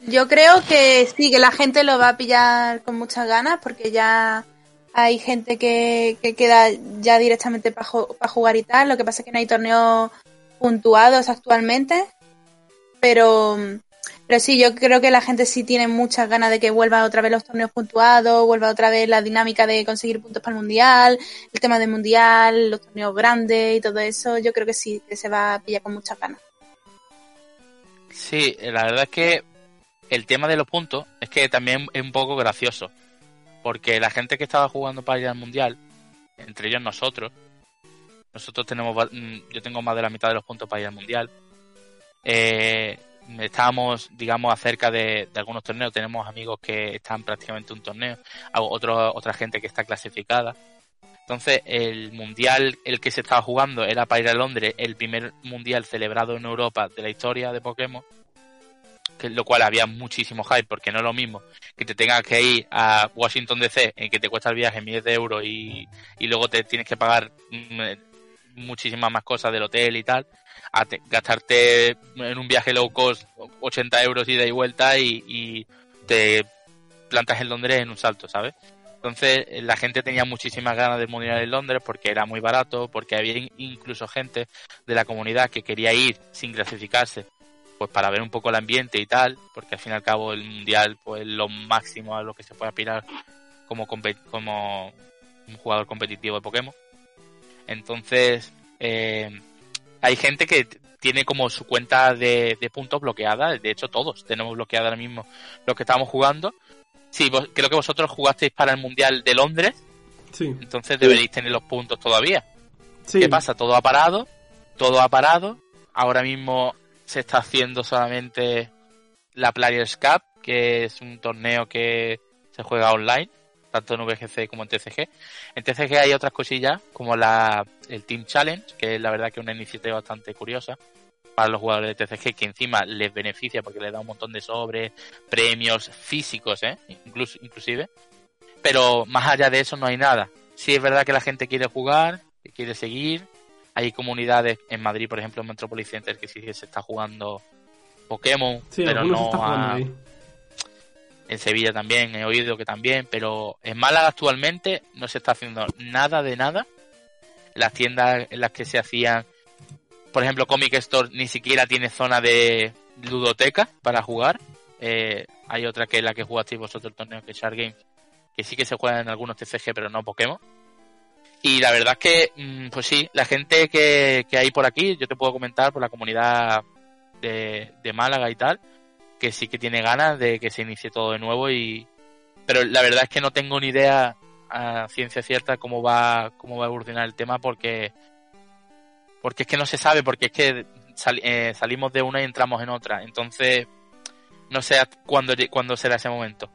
Yo creo que sí, que la gente lo va a pillar con muchas ganas porque ya hay gente que, que queda ya directamente para jugar y tal. Lo que pasa es que no hay torneos puntuados actualmente. Pero, pero sí, yo creo que la gente sí tiene muchas ganas de que vuelva otra vez los torneos puntuados, vuelva otra vez la dinámica de conseguir puntos para el mundial, el tema del mundial, los torneos grandes y todo eso. Yo creo que sí, que se va a pillar con muchas ganas. Sí, la verdad es que el tema de los puntos es que también es un poco gracioso. Porque la gente que estaba jugando para ir al mundial, entre ellos nosotros, nosotros tenemos, mm, yo tengo más de la mitad de los puntos para ir al mundial. Eh, estábamos, digamos, acerca de, algunos torneos. Tenemos amigos que están prácticamente en un torneo, otro, otra gente que está clasificada. Entonces, el mundial, el que se estaba jugando, era para ir a Londres, el primer mundial celebrado en Europa de la historia de Pokémon. Lo cual había muchísimo hype, porque no es lo mismo que te tengas que ir a Washington DC, en que te cuesta el viaje miles de euros y, y luego te tienes que pagar mm, muchísimas más cosas del hotel y tal, a te- gastarte en un viaje low cost 80 euros ida y vuelta y, y te plantas en Londres en un salto, ¿sabes? Entonces la gente tenía muchísimas ganas del mundial en Londres porque era muy barato, porque había in- incluso gente de la comunidad que quería ir sin clasificarse, pues para ver un poco el ambiente y tal, porque al fin y al cabo el mundial pues lo máximo a lo que se puede aspirar como como un jugador competitivo de Pokémon. Entonces eh, hay gente que tiene como su cuenta de, de puntos bloqueada, de hecho todos tenemos bloqueada ahora mismo los que estamos jugando. Sí, vos- creo que vosotros jugasteis para el Mundial de Londres, Sí. entonces deberéis tener los puntos todavía. sí. ¿Qué pasa? Todo ha parado, todo ha parado. Ahora mismo se está haciendo solamente la Players Cup, que es un torneo que se juega online, tanto en VGC como en TCG. En TCG hay otras cosillas, como la, el Team Challenge, que es la verdad que es una iniciativa bastante curiosa para los jugadores de TCG, que encima les beneficia porque les da un montón de sobres, premios físicos, ¿eh? Incluso, inclusive. Pero más allá de eso no hay nada. Sí es verdad que la gente quiere jugar, quiere seguir. Hay comunidades en Madrid, por ejemplo, en Metropolis Center, que sí que se está jugando Pokémon, Sí, pero no a- ahí. En Sevilla también, he oído que también, pero en Málaga actualmente no se está haciendo nada de nada. Las tiendas en las que se hacían, por ejemplo, Comic Store ni siquiera tiene zona de ludoteca para jugar. Eh, hay otra que es la que jugasteis vosotros el torneo, que es Shark Games, que sí que se juega en algunos TCG, pero no Pokémon. Y la verdad es que, mm, pues sí, la gente que, que hay por aquí, yo te puedo comentar por la comunidad de, de Málaga y tal, que sí que tiene ganas de que se inicie todo de nuevo y pero la verdad es que no tengo ni idea a ciencia cierta cómo va cómo va a evolucionar el tema porque porque es que no se sabe porque es que sal- eh, salimos de una y entramos en otra entonces no sé cuándo cuándo será ese momento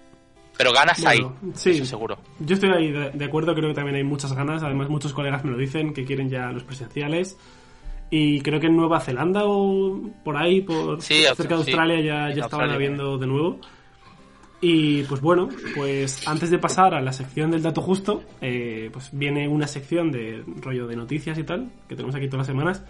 pero ganas Bueno, hay sí. eso seguro Yo estoy ahí de, acuerdo, creo que también hay muchos ganas. Además, muchos colegas me lo dicen que quieren ya los presenciales. Y creo que en Nueva Zelanda o por ahí, por Sí, cerca de sí, Australia, ya, ya estaban habiendo de nuevo. Y pues bueno, pues antes de pasar a la sección del dato justo, eh, pues viene una sección de rollo de noticias y tal, que tenemos aquí todas las semanas.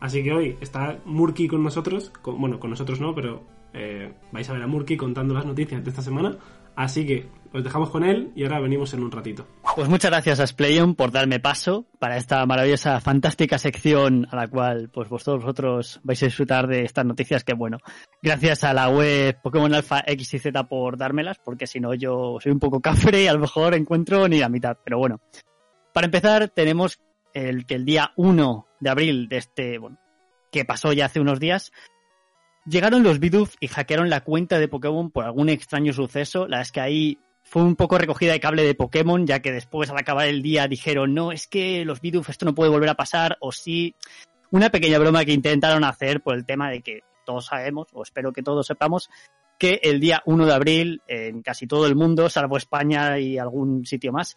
Así que hoy está Murky con nosotros, con- bueno, con nosotros no, pero eh, vais a ver a Murky contando las noticias de esta semana. Así que os dejamos con él y ahora venimos en un ratito. Pues muchas gracias a Splayon por darme paso para esta maravillosa, fantástica sección a la cual pues vosotros vais a disfrutar de estas noticias que bueno, gracias a la web Pokémon Alpha X y Z por dármelas, porque si no yo soy un poco cafre y a lo mejor encuentro ni la mitad, pero bueno. Para empezar tenemos el que el día 1 de abril de este, bueno, que pasó ya hace unos días, llegaron los Bidoof y hackearon la cuenta de Pokémon por algún extraño suceso. La es que ahí fue un poco recogida de cable de Pokémon, ya que después al acabar el día dijeron, no, es que los Bidoof esto no puede volver a pasar, o sí. Una pequeña broma que intentaron hacer por el tema de que todos sabemos, o espero que todos sepamos, que el día 1 de abril, en casi todo el mundo, salvo España y algún sitio más,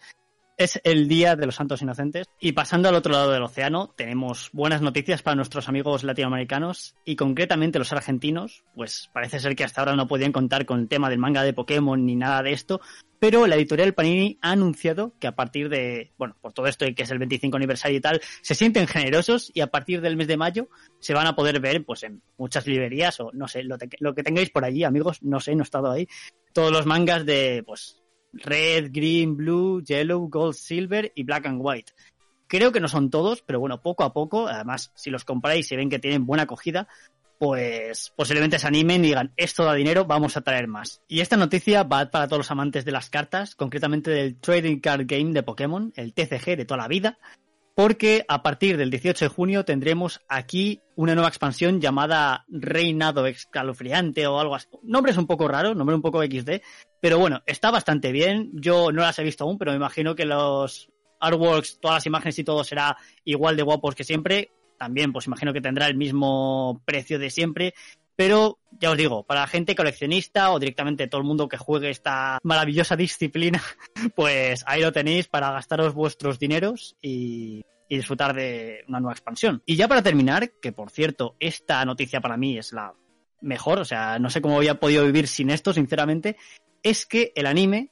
es el Día de los Santos Inocentes. Y pasando al otro lado del océano, tenemos buenas noticias para nuestros amigos latinoamericanos y concretamente los argentinos. Pues parece ser que hasta ahora no podían contar con el tema del manga de Pokémon ni nada de esto, pero la editorial Panini ha anunciado que a partir de, bueno, por todo esto y que es el 25 aniversario y tal, se sienten generosos y a partir del mes de mayo se van a poder ver pues en muchas librerías o no sé, lo, lo que tengáis por allí, amigos, no sé, no he estado ahí, todos los mangas de pues Red, Green, Blue, Yellow, Gold, Silver y Black and White. Creo que no son todos, pero bueno, poco a poco, además, si los compráis y ven que tienen buena acogida, pues posiblemente se animen y digan, esto da dinero, vamos a traer más. Y esta noticia va para todos los amantes de las cartas, concretamente del Trading Card Game de Pokémon, el TCG de toda la vida, porque a partir del 18 de junio tendremos aquí una nueva expansión llamada Reinado Escalofriante o algo así. Nombre es un poco raro, nombre un poco XD, pero bueno, está bastante bien. Yo no las he visto aún, pero me imagino que los artworks, todas las imágenes y todo será igual de guapos que siempre. También, pues imagino que tendrá el mismo precio de siempre. Pero ya os digo, para la gente coleccionista o directamente todo el mundo que juegue esta maravillosa disciplina, pues ahí lo tenéis para gastaros vuestros dineros y, y disfrutar de una nueva expansión. Y ya para terminar, que por cierto, esta noticia para mí es la mejor, o sea, no sé cómo había podido vivir sin esto, sinceramente, es que el anime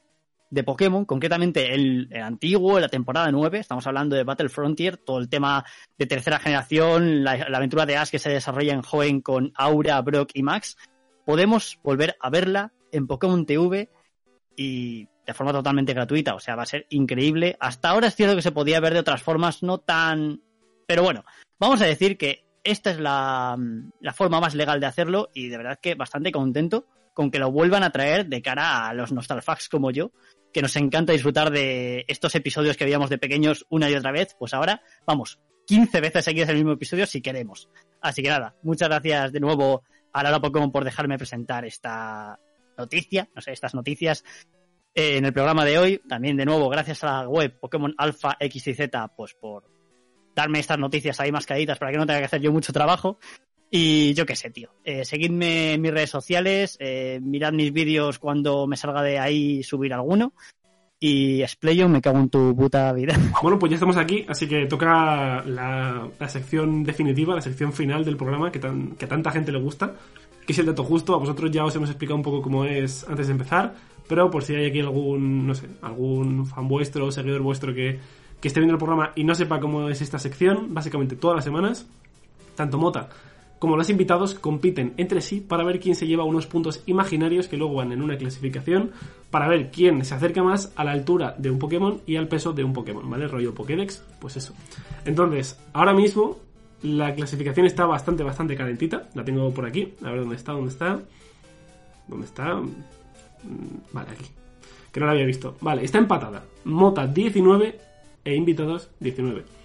de Pokémon, concretamente el, antiguo, la temporada 9, estamos hablando de Battle Frontier, todo el tema de tercera generación, la, la aventura de Ash que se desarrolla en Hoenn con Aura, Brock y Max, podemos volver a verla en Pokémon TV y de forma totalmente gratuita, o sea, va a ser increíble. Hasta ahora es cierto que se podía ver de otras formas, no tan... Pero bueno, vamos a decir que esta es la, la forma más legal de hacerlo y de verdad que bastante contento con que lo vuelvan a traer de cara a los nostalfax como yo, que nos encanta disfrutar de estos episodios que veíamos de pequeños una y otra vez, pues ahora, vamos, 15 veces seguidas el mismo episodio si queremos. Así que nada, muchas gracias de nuevo a Lara Pokémon por dejarme presentar esta noticia, no sé, estas noticias eh, en el programa de hoy. También de nuevo, gracias a la web Pokémon Alpha X y Z, pues por darme estas noticias ahí mascaditas para que no tenga que hacer yo mucho trabajo. Y yo qué sé, tío. Eh, seguidme en mis redes sociales, eh, mirad mis vídeos cuando me salga de ahí subir alguno. Y Splayon, me cago en tu puta vida. Bueno, pues ya estamos aquí, así que toca la, la sección definitiva, la sección final del programa que, tan, que a tanta gente le gusta, que es el dato justo. A vosotros ya os hemos explicado un poco cómo es antes de empezar, pero por si hay aquí algún, no sé, algún fan vuestro o seguidor vuestro que, que esté viendo el programa y no sepa cómo es esta sección, básicamente todas las semanas, tanto Mota como los invitados compiten entre sí para ver quién se lleva unos puntos imaginarios que luego van en una clasificación para ver quién se acerca más a la altura de un Pokémon y al peso de un Pokémon, ¿vale? Rollo Pokédex, pues eso. Entonces, ahora mismo la clasificación está bastante, bastante calentita. La tengo por aquí. A ver dónde está, dónde está. ¿Dónde está? Mm, Vale, aquí. Que no la había visto. Vale, está empatada. Mota 19 e invitados 19.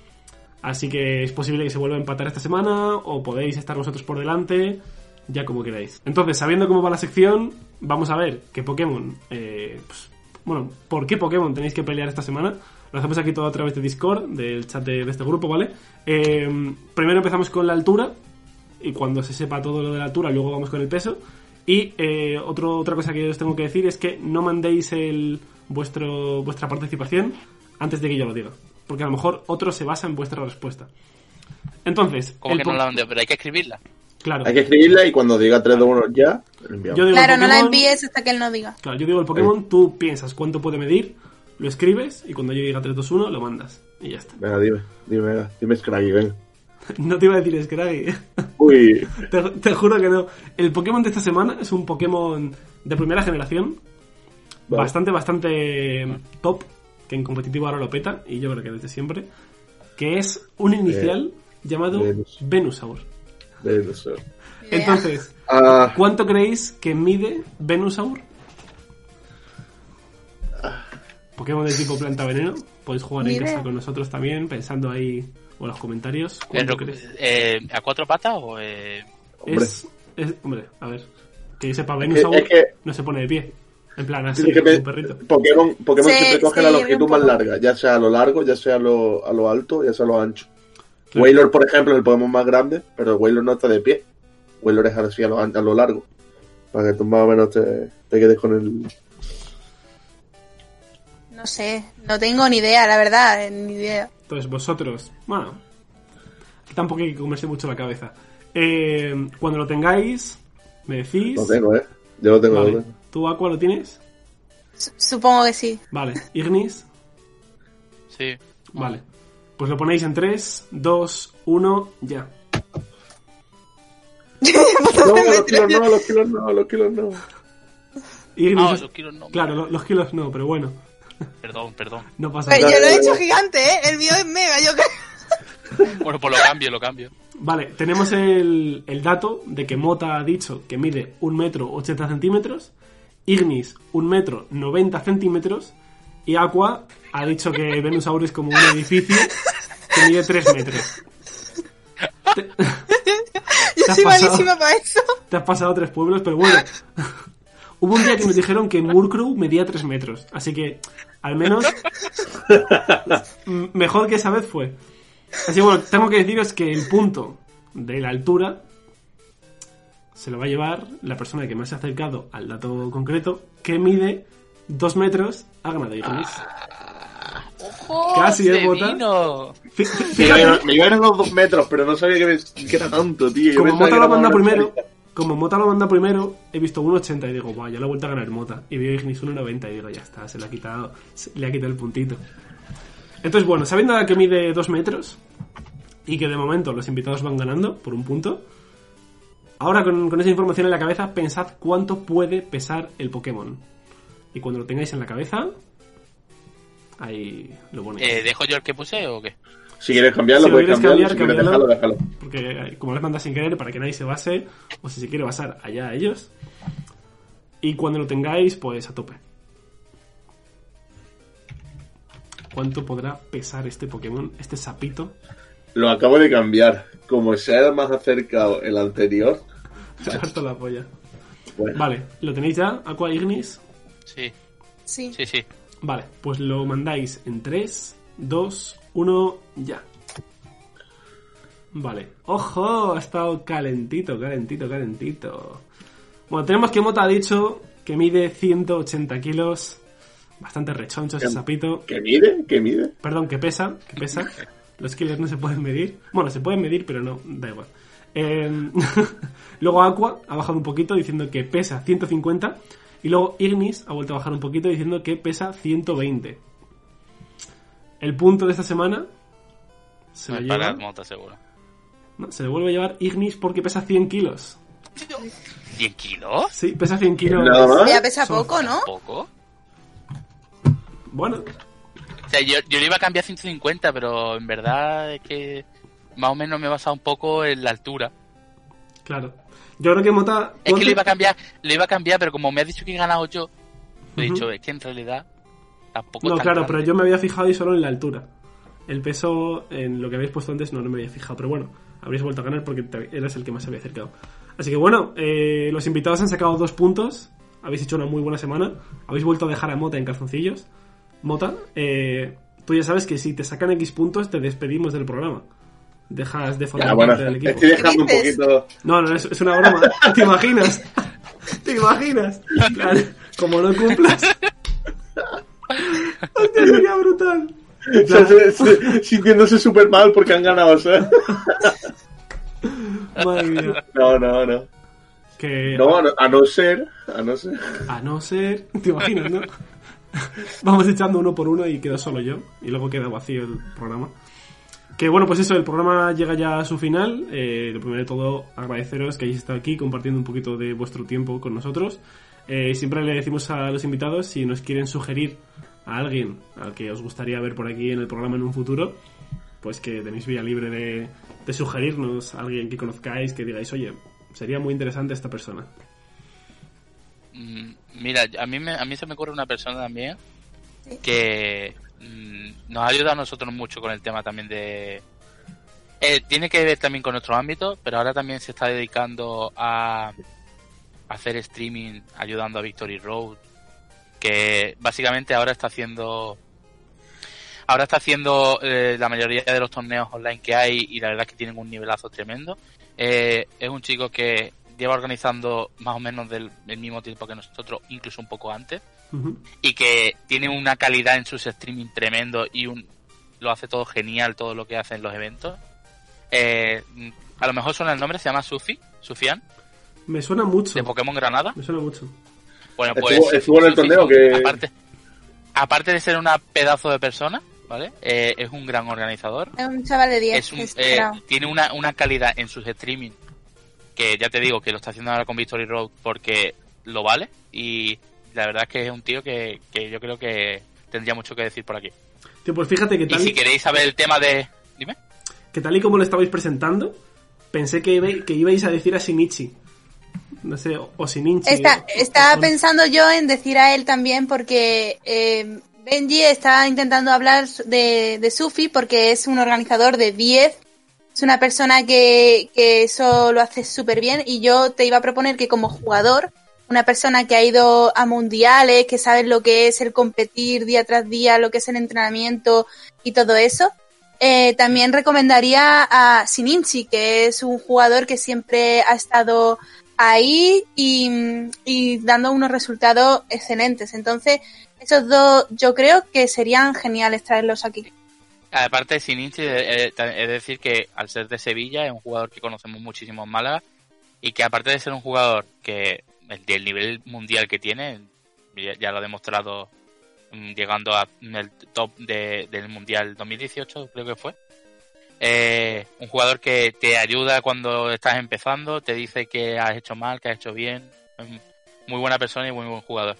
Así que es posible que se vuelva a empatar esta semana o podéis estar vosotros por delante, ya como queráis. Entonces, sabiendo cómo va la sección, vamos a ver qué Pokémon... eh, pues, bueno, ¿por qué Pokémon tenéis que pelear esta semana? Lo hacemos aquí todo a través de Discord, del chat de, este grupo, ¿vale? Eh, primero empezamos con la altura, y cuando se sepa todo lo de la altura, luego vamos con el peso. Y eh, otra cosa que os tengo que decir es que no mandéis el, vuestro, vuestra participación antes de que yo lo diga porque a lo mejor otro se basa en vuestra respuesta. Entonces, Como que no la mandé, pero hay que escribirla. claro, Hay que escribirla y cuando diga 3, 2, 1 ya, lo enviamos. yo digo el Claro, no la Pokémon- envíes hasta que él no diga. Claro, yo digo el Pokémon, tú piensas cuánto puede medir, lo escribes y cuando yo diga 3, 2, 1 lo mandas. Y ya está. Venga, dime, dime, venga, dime Scraggy, venga. No te iba a decir Scraggy. Uy, te, te juro que no. El Pokémon de esta semana es un Pokémon de primera generación. Vale. Bastante, bastante top. Que en competitivo ahora lo peta. Y yo creo que desde siempre. Que es un inicial llamado Venus. Venusaur. Venusaur. Idea. Entonces, Ah, ¿cuánto creéis que mide Venusaur? Pokémon de tipo planta veneno. Podéis jugar en casa con nosotros también, pensando ahí o en los comentarios. ¿Cuánto Pero, crees? eh, ¿A cuatro patas o...? Eh... hombre. Es, es- hombre, a ver. Que yo sepa, Venusaur es que- no se pone de pie. En plan, así, que un perrito. Pokémon, Pokémon Sí, siempre coge sí, la longitud más larga, ya sea a lo largo, ya sea a lo, a lo alto, ya sea a lo ancho. Claro. Wailor, por ejemplo, es el Pokémon más grande, pero Wailor no está de pie. Wailor es así a lo, a lo largo. Para que tú más o menos te, te quedes con el... No sé, no tengo ni idea, la verdad, eh, ni idea. Entonces, vosotros, bueno, tampoco hay que comerse mucho la cabeza. Eh, cuando lo tengáis, me decís. Lo tengo, ¿eh? Yo lo tengo, Vale. ¿Tú, Aqua, lo tienes? Su- Supongo que sí. Vale. Ignis, Sí. vale. Pues lo ponéis en 3, 2, 1, ya. No, los kilos no, los kilos no, los kilos no. Ignis, Ah, los kilos no. claro, lo- los kilos no, pero bueno, Perdón, perdón. no pasa Pero nada. yo lo he hecho gigante, ¿eh? El mío es mega, yo creo. Bueno, pues lo cambio, lo cambio. Vale, tenemos el, el dato de que Mota ha dicho que mide 1 metro 80 centímetros, Ignis 1 metro 90 centímetros y Aqua ha dicho que Venusaur es como un edificio que mide 3 metros. Te, Yo ¿Te has soy pasado? malísima para eso. te has pasado tres pueblos, pero bueno. Hubo un día que nos dijeron que Murkrow medía 3 metros, así que al menos mejor que esa vez fue. Así que bueno, tengo que deciros que el punto de la altura se lo va a llevar la persona que más se ha acercado al dato concreto, que mide 2 metros a ganado Ignis. Casi, ¿eh, se Bota? vino. Fí- fí- Me iba, a Fíjate, me a los dos metros, pero no sabía que, me- que era tanto, tío. Yo como Mota lo manda primero, como Mota lo manda primero, he visto 1.80 y digo, guau, ya lo he vuelto a ganar Mota. Y veo Ignis 1.90 y digo, ya está, se le ha quitado, se- le ha quitado el puntito. Entonces, bueno, sabiendo que mide 2 metros y que de momento los invitados van ganando por un punto, ahora con, con esa información en la cabeza, pensad cuánto puede pesar el Pokémon. Y cuando lo tengáis en la cabeza, ahí lo ponéis. Eh, ¿Dejo yo el que puse o qué? Si quieres cambiarlo, Si lo puedes quieres cambiarlo. cambiar, si dejarlo, déjalo. Porque eh, como les manda sin querer, para que nadie se base, o si se quiere basar, allá a ellos. Y cuando lo tengáis, pues a tope. ¿Cuánto podrá pesar este Pokémon, este sapito? Lo acabo de cambiar. Como se ha más acercado el anterior. Se ha harto la polla. Bueno, Vale, ¿lo tenéis ya? Aqua Ignis. Sí, Sí. sí, sí. Vale, pues lo mandáis en 3, 2, 1, ya. Vale. ¡Ojo! Ha estado calentito, calentito, calentito. Bueno, tenemos que Mota ha dicho que mide 180 kilos. Bastante rechoncho ese sapito. ¿qué mide? ¿Qué mide? Perdón, que pesa, que pesa. Los kilos no se pueden medir. Bueno, se pueden medir, pero no, da igual. Eh, luego Aqua ha bajado un poquito diciendo que pesa 150. Y luego Ignis ha vuelto a bajar un poquito diciendo que pesa 120. El punto de esta semana se lo es para lleva. mota, seguro. no, se le vuelve a llevar Ignis porque pesa 100 kilos. ¿100 kilos? Sí, pesa 100 kilos. Ya pesa poco, ¿no? ¿Poco? Bueno, sea, yo, yo le iba a cambiar a 150, pero en verdad es que más o menos me he basado un poco en la altura. claro. Yo creo que Mota. Es que lo iba a cambiar, lo iba a cambiar, pero como me has dicho que he ganado yo, he dicho, es que en realidad tampoco No, claro, grande. pero yo me había fijado y solo en la altura. El peso, en lo que habéis puesto antes, no, no me había fijado. Pero bueno, habréis vuelto a ganar porque te- eras el que más se había acercado. Así que bueno, eh, los invitados han sacado dos puntos. Habéis hecho una muy buena semana. Habéis vuelto a dejar a Mota en calzoncillos. Mota, eh, tú ya sabes que si te sacan X puntos, te despedimos del programa. Dejas de formar Ya, bueno, parte del equipo. estoy dejando un poquito. No, no, es, es una broma. ¿Te imaginas? ¿Te imaginas? Plan, como no cumplas. Hostia, sería brutal. O sea, se- se- sintiéndose súper mal porque han ganado, ¿sabes? Madre mía. No, no, no. Que no, a no ser, a no ser. a no ser, te imaginas, ¿no? Vamos echando uno por uno y quedo solo yo. Y luego queda vacío el programa. Que bueno, pues eso, el programa llega ya a su final. Eh, lo primero de todo, agradeceros que hayáis estado aquí compartiendo un poquito de vuestro tiempo con nosotros. Eh, siempre le decimos a los invitados si nos quieren sugerir a alguien al que os gustaría ver por aquí en el programa en un futuro, pues que tenéis vía libre de, de sugerirnos a alguien que conozcáis, que digáis, oye, sería muy interesante esta persona. Mm, Mira, a mí, me, a mí se me ocurre una persona también que mm, nos ha ayudado a nosotros mucho con el tema también de... Eh, tiene que ver también con nuestro ámbito, pero ahora también se está dedicando a hacer streaming ayudando a Victory Road, que básicamente ahora está haciendo... Ahora está haciendo eh, la mayoría de los torneos online que hay y la verdad es que tienen un nivelazo tremendo. Eh, es un chico que lleva organizando más o menos del, del mismo tiempo que nosotros, incluso un poco antes, y que tiene una calidad en sus streaming tremendo y un lo hace todo genial, todo lo que hace en los eventos. Eh, a lo mejor suena el nombre, se llama Sufi, Sufian, Me suena mucho. de Pokémon Granada. Me suena mucho. Bueno, Estuvo- pues. estuvo en el Sufi, torneo que- Aparte, aparte de ser una pedazo de persona, ¿vale? Eh, es un gran organizador. Es un chaval de 10. Es un- es eh, tiene una, una calidad en sus streaming que ya te digo que lo está haciendo ahora con Victory Road porque lo vale y la verdad es que es un tío que, que yo creo que tendría mucho que decir por aquí. Tío, pues fíjate que Y tal, si y, queréis saber el tema de... Dime. que tal y como lo estabais presentando, pensé que, iba- que ibais a decir a Shinichi. No sé, o, o Shinichi. Está, o- estaba o- pensando yo en decir a él también porque eh, Benji está intentando hablar de, de Sufi porque es un organizador de 10. Es una persona que, que eso lo hace súper bien y yo te iba a proponer que como jugador, una persona que ha ido a mundiales, que sabe lo que es el competir día tras día, lo que es el entrenamiento y todo eso, eh, también recomendaría a Sininchi, que es un jugador que siempre ha estado ahí y, y dando unos resultados excelentes. Entonces, esos dos yo creo que serían geniales traerlos aquí. Aparte Sininchi, eh, eh, es decir que al ser de Sevilla es un jugador que conocemos muchísimo en Málaga y que aparte de ser un jugador que el, del nivel mundial que tiene, ya, lo ha demostrado mm, llegando a el top de- del mundial 2018 creo que fue. Eh, un jugador que te ayuda cuando estás empezando, te dice que has hecho mal, que has hecho bien. Muy buena persona y muy buen jugador.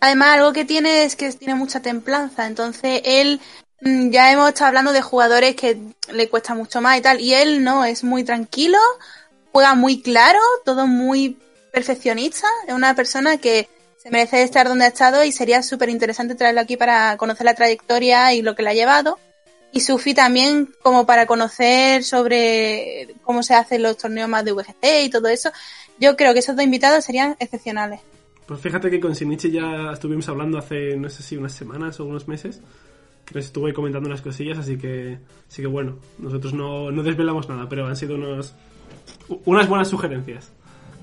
Además, algo que tiene es que tiene mucha templanza. Entonces, él, ya hemos estado hablando de jugadores que le cuesta mucho más y tal. Y él no, es muy tranquilo, juega muy claro, todo muy perfeccionista. Es una persona que se merece estar donde ha estado y sería súper interesante traerlo aquí para conocer la trayectoria y lo que le ha llevado. Y Sufi también como para conocer sobre cómo se hacen los torneos más de VGC y todo eso. Yo creo que esos dos invitados serían excepcionales. Pues fíjate que con Shinichi ya estuvimos hablando hace, no sé si unas semanas o unos meses. Estuvo ahí comentando unas cosillas, así que, así que bueno, nosotros no, no desvelamos nada, pero han sido unos, unas buenas sugerencias.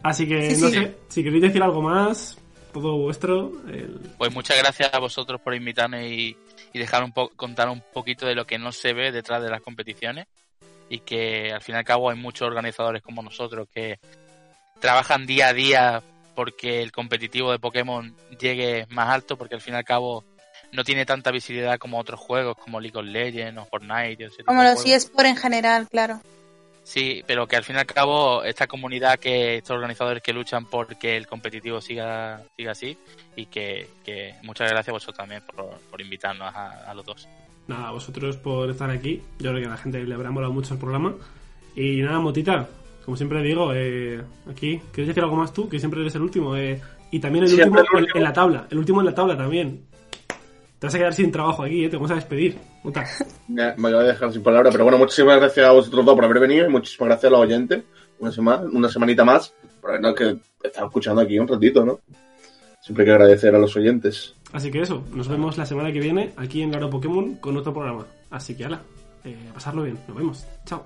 Así que, Sí, no sí. sé, si queréis decir algo más, todo vuestro. el- Pues muchas gracias a vosotros por invitarme y, y dejar un po contar un poquito de lo que no se ve detrás de las competiciones y que al fin y al cabo hay muchos organizadores como nosotros que trabajan día a día porque el competitivo de Pokémon llegue más alto porque al fin y al cabo no tiene tanta visibilidad como otros juegos como League of Legends o Fortnite. y ese Como los eSports en general, claro. Sí, pero que al fin y al cabo esta comunidad, que estos organizadores que luchan por que el competitivo siga, siga así y que, que muchas gracias a vosotros también por, por invitarnos a, a los dos. Nada, a vosotros por estar aquí. Yo creo que a la gente le habrá molado mucho el programa. Y nada, Motita, como siempre digo, eh, aquí, ¿quieres decir algo más tú? Que siempre eres el último. eh, y también el último. en la tabla. El último en la tabla también. Te vas a quedar sin trabajo aquí, eh, te vamos a despedir. Me me acabo de dejar sin palabras, pero bueno, muchísimas gracias a vosotros dos por haber venido y muchísimas gracias a los oyentes. Una semana, una semanita más, por habernos que estado escuchando aquí un ratito, ¿no? Siempre hay que agradecer a los oyentes. Así que eso, nos vemos la semana que viene aquí en Laro Pokémon con otro programa. Así que ala, eh, a pasarlo bien. Nos vemos. Chao.